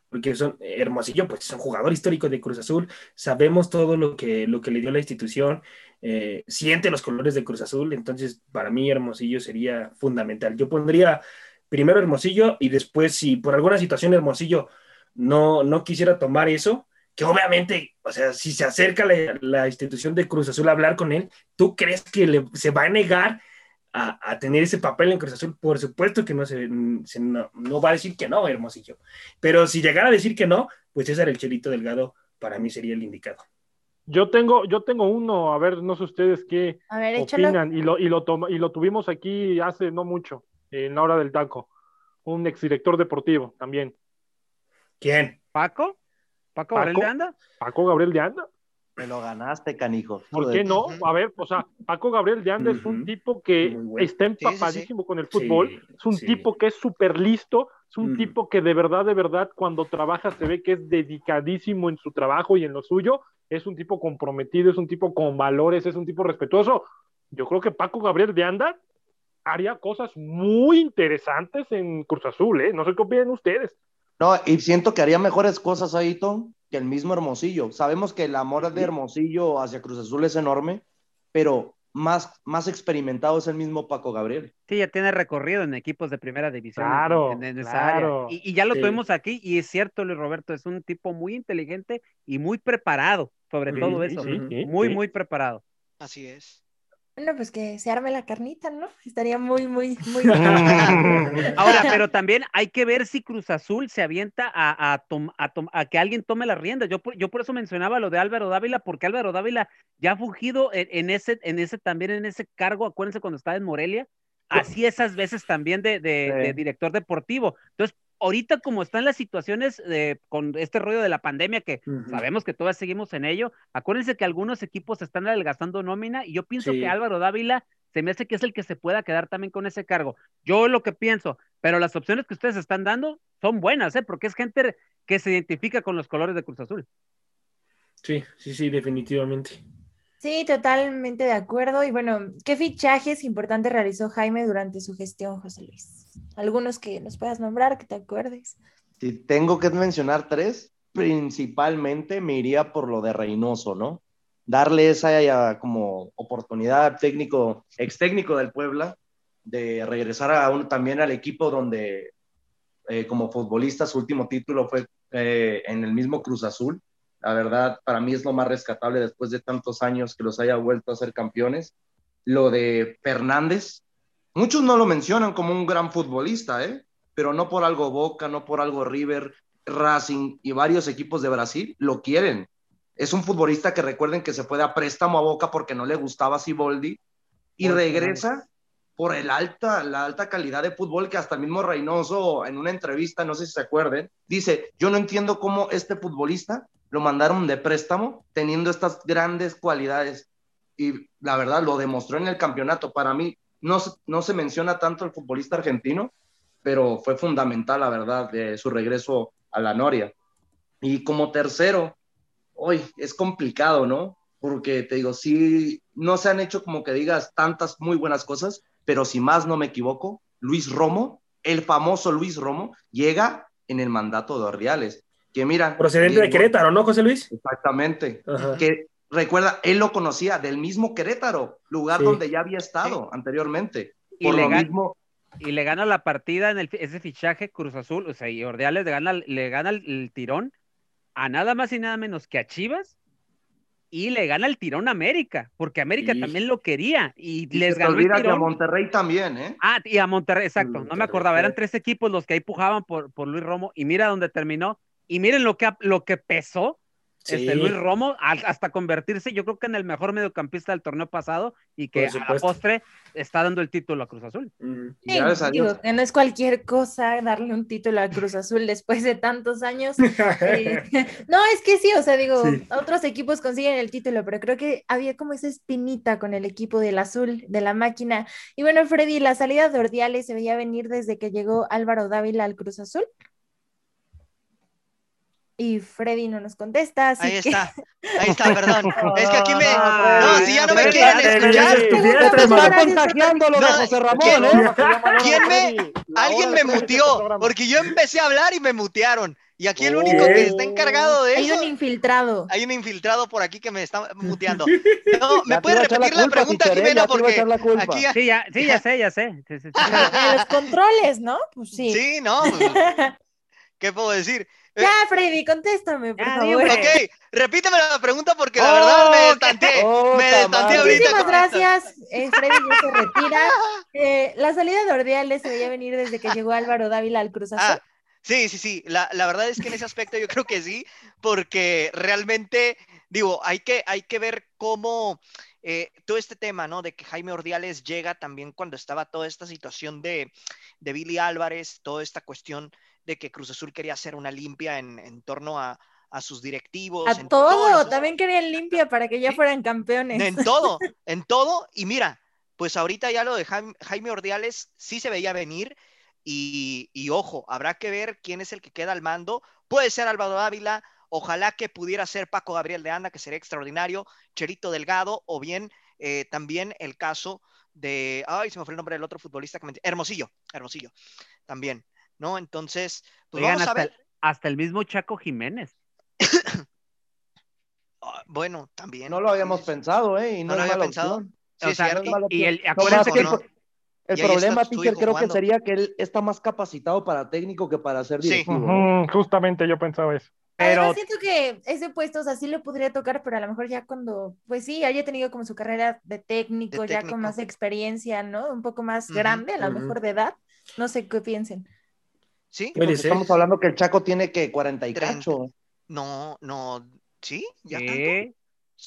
Porque son Hermosillo, pues es un jugador histórico de Cruz Azul. Sabemos todo lo que, lo que le dio la institución. Eh, siente los colores de Cruz Azul. Entonces, para mí, Hermosillo sería fundamental. Yo pondría primero Hermosillo y después, si por alguna situación Hermosillo no, no quisiera tomar eso, que obviamente, o sea, si se acerca la, la institución de Cruz Azul a hablar con él, ¿tú crees que le, se va a negar a, a, tener ese papel en Cruz Azul? Por supuesto que no, se, se no, no, va a decir que no, Hermosillo. Pero si llegara a decir que no, pues César el Chelito Delgado para mí sería el indicado. Yo tengo, yo tengo uno, a ver, no sé ustedes qué a ver, opinan, y lo, y, lo toma, y lo tuvimos aquí hace no mucho, en la hora del taco. Un exdirector deportivo también. ¿Quién? ¿Paco? ¿Paco, Gabriel de Anda? Paco Gabriel de Anda. Me lo ganaste, canijo. ¿Por qué no? A ver, o sea, Paco Gabriel de Anda uh -huh. es un tipo que bueno. está empapadísimo sí, sí, con el fútbol, sí, es un tipo que es súper listo, es un uh -huh. tipo que de verdad, de verdad, cuando trabaja se ve que es dedicadísimo en su trabajo y en lo suyo, es un tipo comprometido, es un tipo con valores, es un tipo respetuoso. Yo creo que Paco Gabriel de Anda haría cosas muy interesantes en Cruz Azul, ¿eh? No sé qué opinan ustedes. No, y siento que haría mejores cosas ahí, Tom, que el mismo Hermosillo. Sabemos que el amor de Hermosillo hacia Cruz Azul es enorme, pero más, más experimentado es el mismo Paco Gabriel. Sí, ya tiene recorrido en equipos de primera división. Claro, en, en esa claro. área. Y, y, ya lo sí. tuvimos aquí, y es cierto, Luis Roberto, es un tipo muy inteligente y muy preparado, sobre Sí, todo eso. sí, sí, muy, sí. muy preparado. Así es. Bueno, pues que se arme la carnita, ¿no? Estaría muy, muy, muy. Ahora, pero también hay que ver si Cruz Azul se avienta a, a, tom, a, tom, a que alguien tome las riendas. Yo, yo por eso mencionaba lo de Álvaro Dávila, porque Álvaro Dávila ya ha fungido en, en, ese, en ese, también en ese cargo, acuérdense cuando estaba en Morelia, así esas veces también de, de, sí. de director deportivo. Entonces, ahorita como están las situaciones de, con este rollo de la pandemia, que uh -huh. sabemos que todavía seguimos en ello, acuérdense que algunos equipos están adelgazando nómina y yo pienso sí. que Álvaro Dávila se me hace que es el que se pueda quedar también con ese cargo. Yo lo que pienso, pero las opciones que ustedes están dando son buenas, ¿eh? porque es gente que se identifica con los colores de Cruz Azul. Sí, sí, sí, definitivamente. Sí, totalmente de acuerdo. Y bueno, ¿qué fichajes importantes realizó Jaime durante su gestión, José Luis? Algunos que nos puedas nombrar, que te acuerdes. Si tengo que mencionar tres, principalmente me iría por lo de Reynoso, ¿no? Darle esa como oportunidad técnico, ex técnico del Puebla, de regresar a también al equipo donde eh, como futbolista su último título fue eh, en el mismo Cruz Azul. La verdad, para mí es lo más rescatable después de tantos años que los haya vuelto a ser campeones. Lo de Fernández, muchos no lo mencionan como un gran futbolista, ¿eh? pero no por algo Boca, no por algo River, Racing y varios equipos de Brasil lo quieren. Es un futbolista que recuerden que se fue a préstamo a Boca porque no le gustaba Siboldi y regresa por el alta, la alta calidad de fútbol que hasta el mismo Reynoso en una entrevista, no sé si se acuerden, dice, yo no entiendo cómo este futbolista lo mandaron de préstamo teniendo estas grandes cualidades y la verdad lo demostró en el campeonato. Para mí no, no se menciona tanto el futbolista argentino, pero fue fundamental, la verdad, de su regreso a la Noria. Y como tercero, hoy es complicado, ¿no? Porque te digo, sí, no se han hecho como que digas tantas muy buenas cosas, pero si más no me equivoco, Luis Romo, el famoso Luis Romo, llega en el mandato de Ordiales. Que mira. Procedente de Querétaro, ¿no, José Luis? Exactamente. Ajá. Que recuerda, él lo conocía del mismo Querétaro, lugar Sí. donde ya había estado anteriormente. Y Por le lo gan- mismo, Y le gana la partida en el, ese fichaje Cruz Azul, o sea, y Ordeales le gana, le gana el, el tirón a nada más y nada menos que a Chivas y le gana el tirón a América, porque América Sí. también lo quería y y les se te ganó el olvida que a tirón. Monterrey también, ¿eh? Ah, y a Monterrey, exacto, no me acordaba, eran tres equipos los que ahí pujaban por, por Luis Romo y mira dónde terminó y miren lo que, lo que pesó Sí. este Luis Romo hasta convertirse yo creo que en el mejor mediocampista del torneo pasado y que a la postre está dando el título a Cruz Azul. Mm. Sí, digo, que no es cualquier cosa darle un título a Cruz Azul después de tantos años. Eh, no, es que sí, o sea, digo, Sí. otros equipos consiguen el título, pero creo que había como esa espinita con el equipo del azul, de la máquina. Y bueno, Freddy, la salida de Ordiales se veía venir desde que llegó Álvaro Dávila al Cruz Azul. Y Freddy no nos contesta, así Ahí que- está, ahí está, perdón. Es que aquí me. Ah, No, si ya no me quieren escuchar. Freddy, Pregunta, fíjate, pues, mano. ahora sí, contagiando lo de José Ramón, ¿quién- ¿eh? ¿Quién me- Alguien me este muteó, porque yo empecé a hablar y me mutearon. Y aquí el único que está encargado de hay eso. un infiltrado. Hay un infiltrado por aquí que me está muteando. No, ¿me puedes repetir la, culpa, pregunta, Jimena? Porque aquí ya- Sí, ya, sí, ya sé, ya sé. Sí, sí, sí. En los controles, ¿no? Pues sí. Sí, no. pues, ¿Qué puedo decir? Ya, Freddy, contéstame, por Ya, favor. Ok, repíteme la pregunta porque la verdad me Oh, destanteé. oh, me destanteé ahorita. Muchísimas gracias. Eh, Freddy ya se retira. Eh, la salida de Ordiales se veía venir desde que llegó Álvaro Dávila al Cruz Azul. Ah, sí, sí, sí. La, la verdad es que en ese aspecto yo creo que sí, porque realmente, digo, hay que, hay que ver cómo eh, todo este tema, ¿no? De que Jaime Ordiales llega también cuando estaba toda esta situación de, de Billy Álvarez, toda esta cuestión de que Cruz Azul quería hacer una limpia en, en torno a, a sus directivos. A en todo, también querían limpia para que ya fueran campeones. En todo, en todo. Y mira, pues ahorita ya lo de Jaime, Jaime Ordiales sí se veía venir. Y, y ojo, habrá que ver quién es el que queda al mando. Puede ser Álvaro Ávila, ojalá que pudiera ser Paco Gabriel de Anda, que sería extraordinario, Cherito Delgado, o bien eh, también el caso de, ay, se me fue el nombre del otro futbolista que me... Hermosillo, Hermosillo, también, ¿no? Entonces, pues Oigan, vamos a hasta, ver. el, hasta el mismo Chaco Jiménez. Ah, bueno, también. No lo habíamos pensado, ¿eh? Y no, No lo había pensado. Sí, o sea, y- el. No, acuérdense más que ¿no? El problema, está tu Ticker, hijo creo jugando. que sería que él está más capacitado para técnico que para ser Sí. directivo. Ujú, justamente yo pensaba eso. pero Además, siento que ese puesto, o sea, sí lo podría tocar, pero a lo mejor ya cuando, pues sí, haya tenido como su carrera de técnico, De ya técnico. con más experiencia, ¿no? Un poco más grande, a lo mejor de edad. No sé qué piensen. Sí, Puede Porque ser. estamos hablando que el Chaco tiene que 40 y Treinta. cacho. no, no, sí, ya tanto.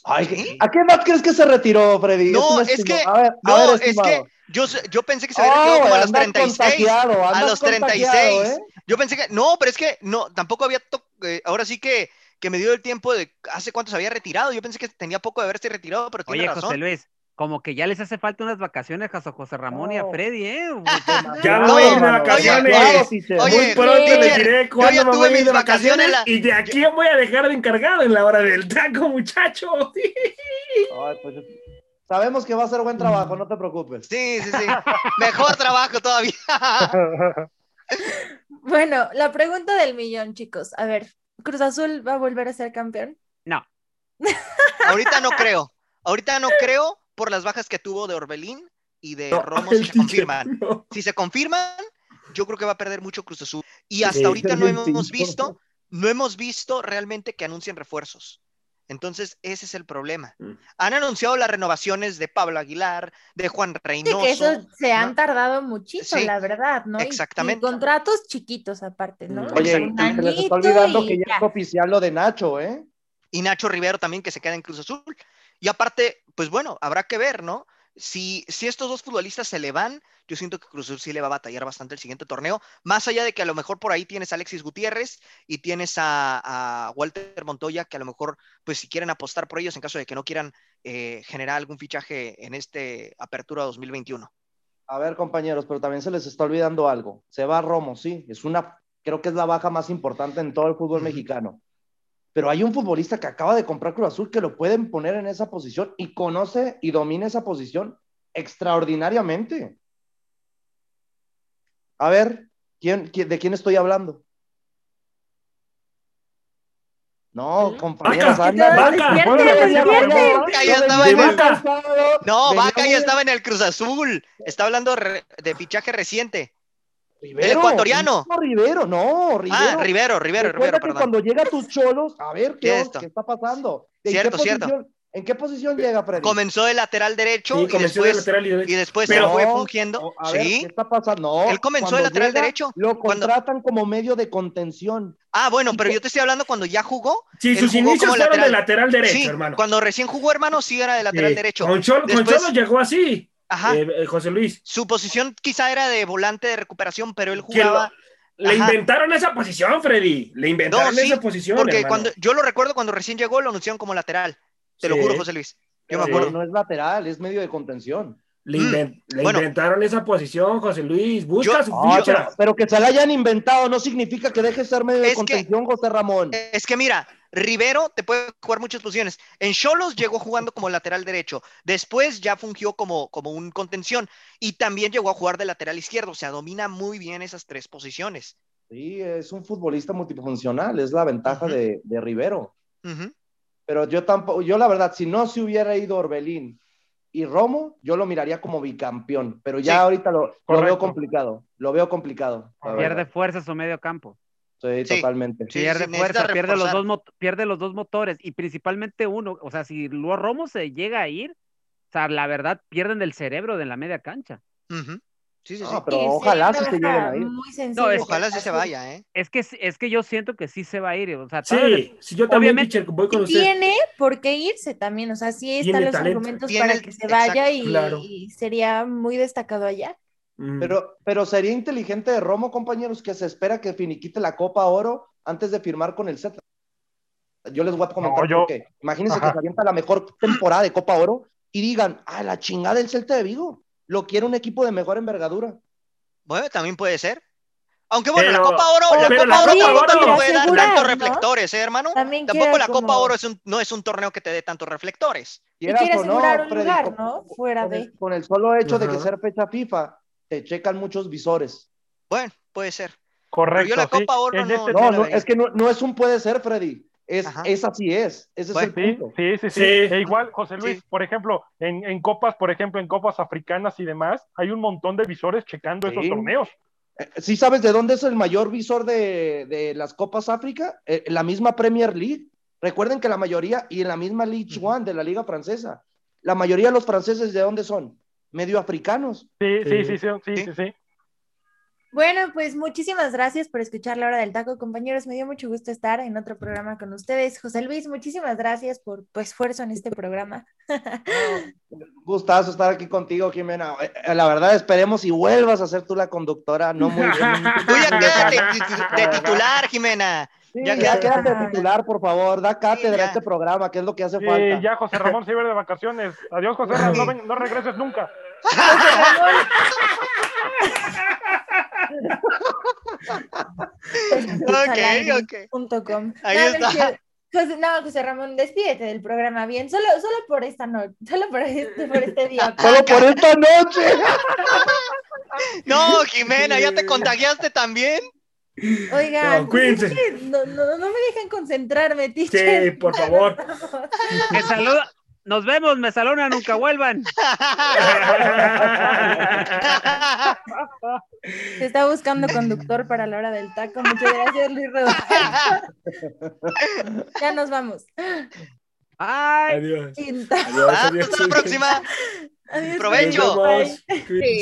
Ay, ¿Sí? ¿A qué edad crees que se retiró, Freddy? No, es que- A ver, a No, ver, es que yo, yo pensé que se había Oh, retirado como a los andas 36. contagiado, A los contagiado, 36. ¿eh? Yo pensé que, no, pero es que no, tampoco había, to- eh, ahora sí que, que me dio el tiempo de hace cuánto se había retirado. Yo pensé que tenía poco de haberse retirado, pero tiene Oye, razón. José Luis, como que ya les hace falta unas vacaciones a José Ramón y a. Freddy, ¿eh? Ya No, me voy a ir de vacaciones. Oye, Muy pronto Teacher, les diré cuándo me tuve voy a ir mis de vacaciones vacaciones la- y de aquí voy a dejar de encargado en la hora del taco, muchacho. Ay, pues, sabemos que va a ser buen trabajo, no te preocupes. Sí, sí, sí. Mejor trabajo todavía. Bueno, la pregunta del millón, chicos. A ver, ¿Cruz Azul va a volver a ser campeón? No, Ahorita no creo. Ahorita no creo por las bajas que tuvo de Orbelín y de No, Romo si se confirman. no. Si se confirman, yo creo que va a perder mucho Cruz Azul. Y hasta Sí, ahorita no hemos sí. visto, no hemos visto realmente que anuncien refuerzos. Entonces, ese es el problema. Mm. Han anunciado las renovaciones de Pablo Aguilar, de Juan Sí, Reynoso. que eso se han ¿no? tardado muchísimo, Sí, la verdad, ¿no? Exactamente. Y, contratos chiquitos aparte, ¿no? Mm. Oye, se les está olvidando que ya ya. es oficial lo de Nacho, ¿eh? y Nacho Rivero también que se queda en Cruz Azul. Y aparte, pues bueno, habrá que ver, ¿no? Si, si estos dos futbolistas se le van, yo siento que Cruz Azul sí le va a batallar bastante el siguiente torneo, más allá de que a lo mejor por ahí tienes a Alexis Gutiérrez y tienes a, a Walter Montoya, que a lo mejor, pues si quieren apostar por ellos en caso de que no quieran eh, generar algún fichaje en este Apertura 2021. A ver, compañeros, pero también se les está olvidando algo. Se va Romo, sí, es una, creo que es la baja más importante en todo el fútbol mexicano. Pero hay un futbolista que acaba de comprar Cruz Azul que lo pueden poner en esa posición y conoce y domina esa posición extraordinariamente. A ver, ¿quién, quién- de quién estoy hablando? No, compañeras, Vaca, ya estaba en el- No, Vaca ya estaba en el Cruz Azul. Está hablando de fichaje reciente. Rivero, ecuatoriano. no, Rivero, no, Rivero. Ah, Rivero, Rivero, Recuerda Rivero, que perdón. cuando llega tus cholos, a ver ¿Qué qué, está pasando. ¿En Cierto, qué cierto. posición, ¿En qué posición llega Freddy? Comenzó de lateral derecho Sí, y comenzó de después, lateral y derecho. y después Pero- se fue fungiendo. a ver, Sí. ¿qué está pasando? No, Él comenzó de lateral llega, derecho. Lo Cuando- contratan como medio de contención. Ah, bueno, pero yo te estoy hablando cuando ya jugó. Sí, sus jugó inicios fueron lateral. de lateral derecho, sí, hermano. cuando recién jugó, hermano, sí era de lateral Sí. derecho. Con Cholo, con Cholo llegó así, Ajá. eh, eh, José Luis. Su posición quizá era de volante de recuperación, pero él jugaba. le Ajá. inventaron esa posición, Freddy. Le inventaron No, sí, esa posición. Porque hermano. cuando yo lo recuerdo cuando recién llegó, lo anunciaron como lateral. Te lo juro, José Luis. Yo me acuerdo. No es lateral, es medio de contención. Le, Mm, inven- le bueno. inventaron esa posición, José Luis. Busca Yo- su Ah, ficha. pero, pero que se la hayan inventado no significa que deje de ser medio de que- contención, José Ramón. Es que mira, Rivero te puede jugar muchas posiciones. En Cholos llegó jugando como lateral derecho. Después ya fungió como, como un contención. Y también llegó a jugar de lateral izquierdo. O sea, domina muy bien esas tres posiciones. Sí, es un futbolista multifuncional, es la ventaja de, de Rivero. Pero yo tampoco, yo la verdad, si no se hubiera ido Orbelín y Romo, yo lo miraría como bicampeón. Pero ya Sí. ahorita lo, lo veo complicado. Lo veo complicado. Pierde fuerza su medio campo. Sí, Sí. totalmente. Sí, pierde sí, fuerza, pierde los, dos pierde los dos motores y principalmente uno. O sea, si Luis Romo se llega a ir, o sea, la verdad pierden el cerebro de la media cancha. Sí, sí, sí. No, pero ojalá se lleguen a ir. muy sensible es- Ojalá se Azul. vaya, ¿eh? Es que, es que yo siento que sí se va a ir. O sea, Sí, sí, yo también, Obviamente- teacher, voy con usted. Tiene por qué irse también, o sea, sí están los talento. argumentos Tiene para el- que se vaya y, claro. y sería muy destacado allá. Mm. Pero, pero sería inteligente de Romo, compañeros, que se espera que finiquite la Copa Oro antes de firmar con el Celta. Yo les voy a comentar No, yo- por qué. Imagínense Ajá. que se avienta la mejor temporada de Copa Oro y digan, ah, la chingada del Celta de Vigo. Lo quiere un equipo de mejor envergadura. Bueno, también puede ser. Aunque bueno, Pero- la Copa Oro, la Copa la Oro Copa tampoco Oro- te puede dar tantos ¿no? reflectores, ¿eh, hermano? También Tampoco la Copa como- Oro es un, no es un torneo que te dé tantos reflectores. Y quiere no, asegurar un Freddy, lugar, con- ¿no? Fuera Con de. el, con el solo hecho de que ser fecha FIFA, te checan muchos visores. Bueno, puede ser. Correcto. yo la sí. Copa Oro no- este- No, no, es que no, no es un puede ser, Freddy. Es, Ajá. es así es. Ese Bueno, es el Sí, punto. sí, sí, sí. Sí. E igual, José Luis, Sí. por ejemplo, en, en copas, por ejemplo, en copas africanas y demás, hay un montón de visores checando esos torneos. Eh, ¿Sí sabes de dónde es el mayor visor de, de las Copas África? Eh, la misma Premier League. Recuerden que la mayoría, y en la misma League One de la Liga Francesa, la mayoría de los franceses, ¿de dónde son? Medio africanos. Sí, sí, Sí. sí, sí, sí, Sí. sí, sí. Bueno, pues muchísimas gracias por escuchar la hora del taco, compañeros. Me dio mucho gusto estar en otro programa con ustedes. José Luis, muchísimas gracias por tu esfuerzo en este programa. Gustazo estar aquí contigo, Jimena. Eh, La verdad, esperemos y vuelvas a ser tú la conductora. No muy bien. Tú ya quédate de titular, Jimena. Sí, Ya ya, quédate. de titular, por favor. Da cátedra ya. a este programa, que es lo que hace Sí, falta. ya José Ramón se iba de vacaciones. Adiós, José Ramón, no, ven- no regreses nunca. Ok, ok. Ahí no, está. José, no, José Ramón, despídete del programa bien, solo, solo por esta noche, solo por este, por este día. Solo por esta noche. No, Jimena, ya te contagiaste también. Oigan, No, cuídense. es que no, no, no me dejan concentrarme, teacher. Sí, por favor. Me saluda. Nos vemos, me saludan, nunca vuelvan. Se está buscando conductor para la hora del taco. Muchas gracias, Luis Rodolfo. Ya nos vamos. Ay, adiós. Adiós, adiós. Hasta la próxima. Adiós. Provecho.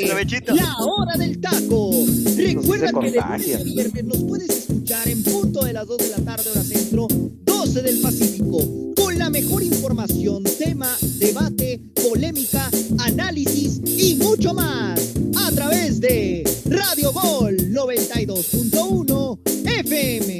Provechito. La hora del taco. Recuerda que de lunes a viernes nos puedes escuchar en punto de las 2 de la tarde, hora centro, 12 del Pacífico, con la mejor información, tema, debate, polémica, análisis y mucho más a través de Radio Gol 92.1 FM.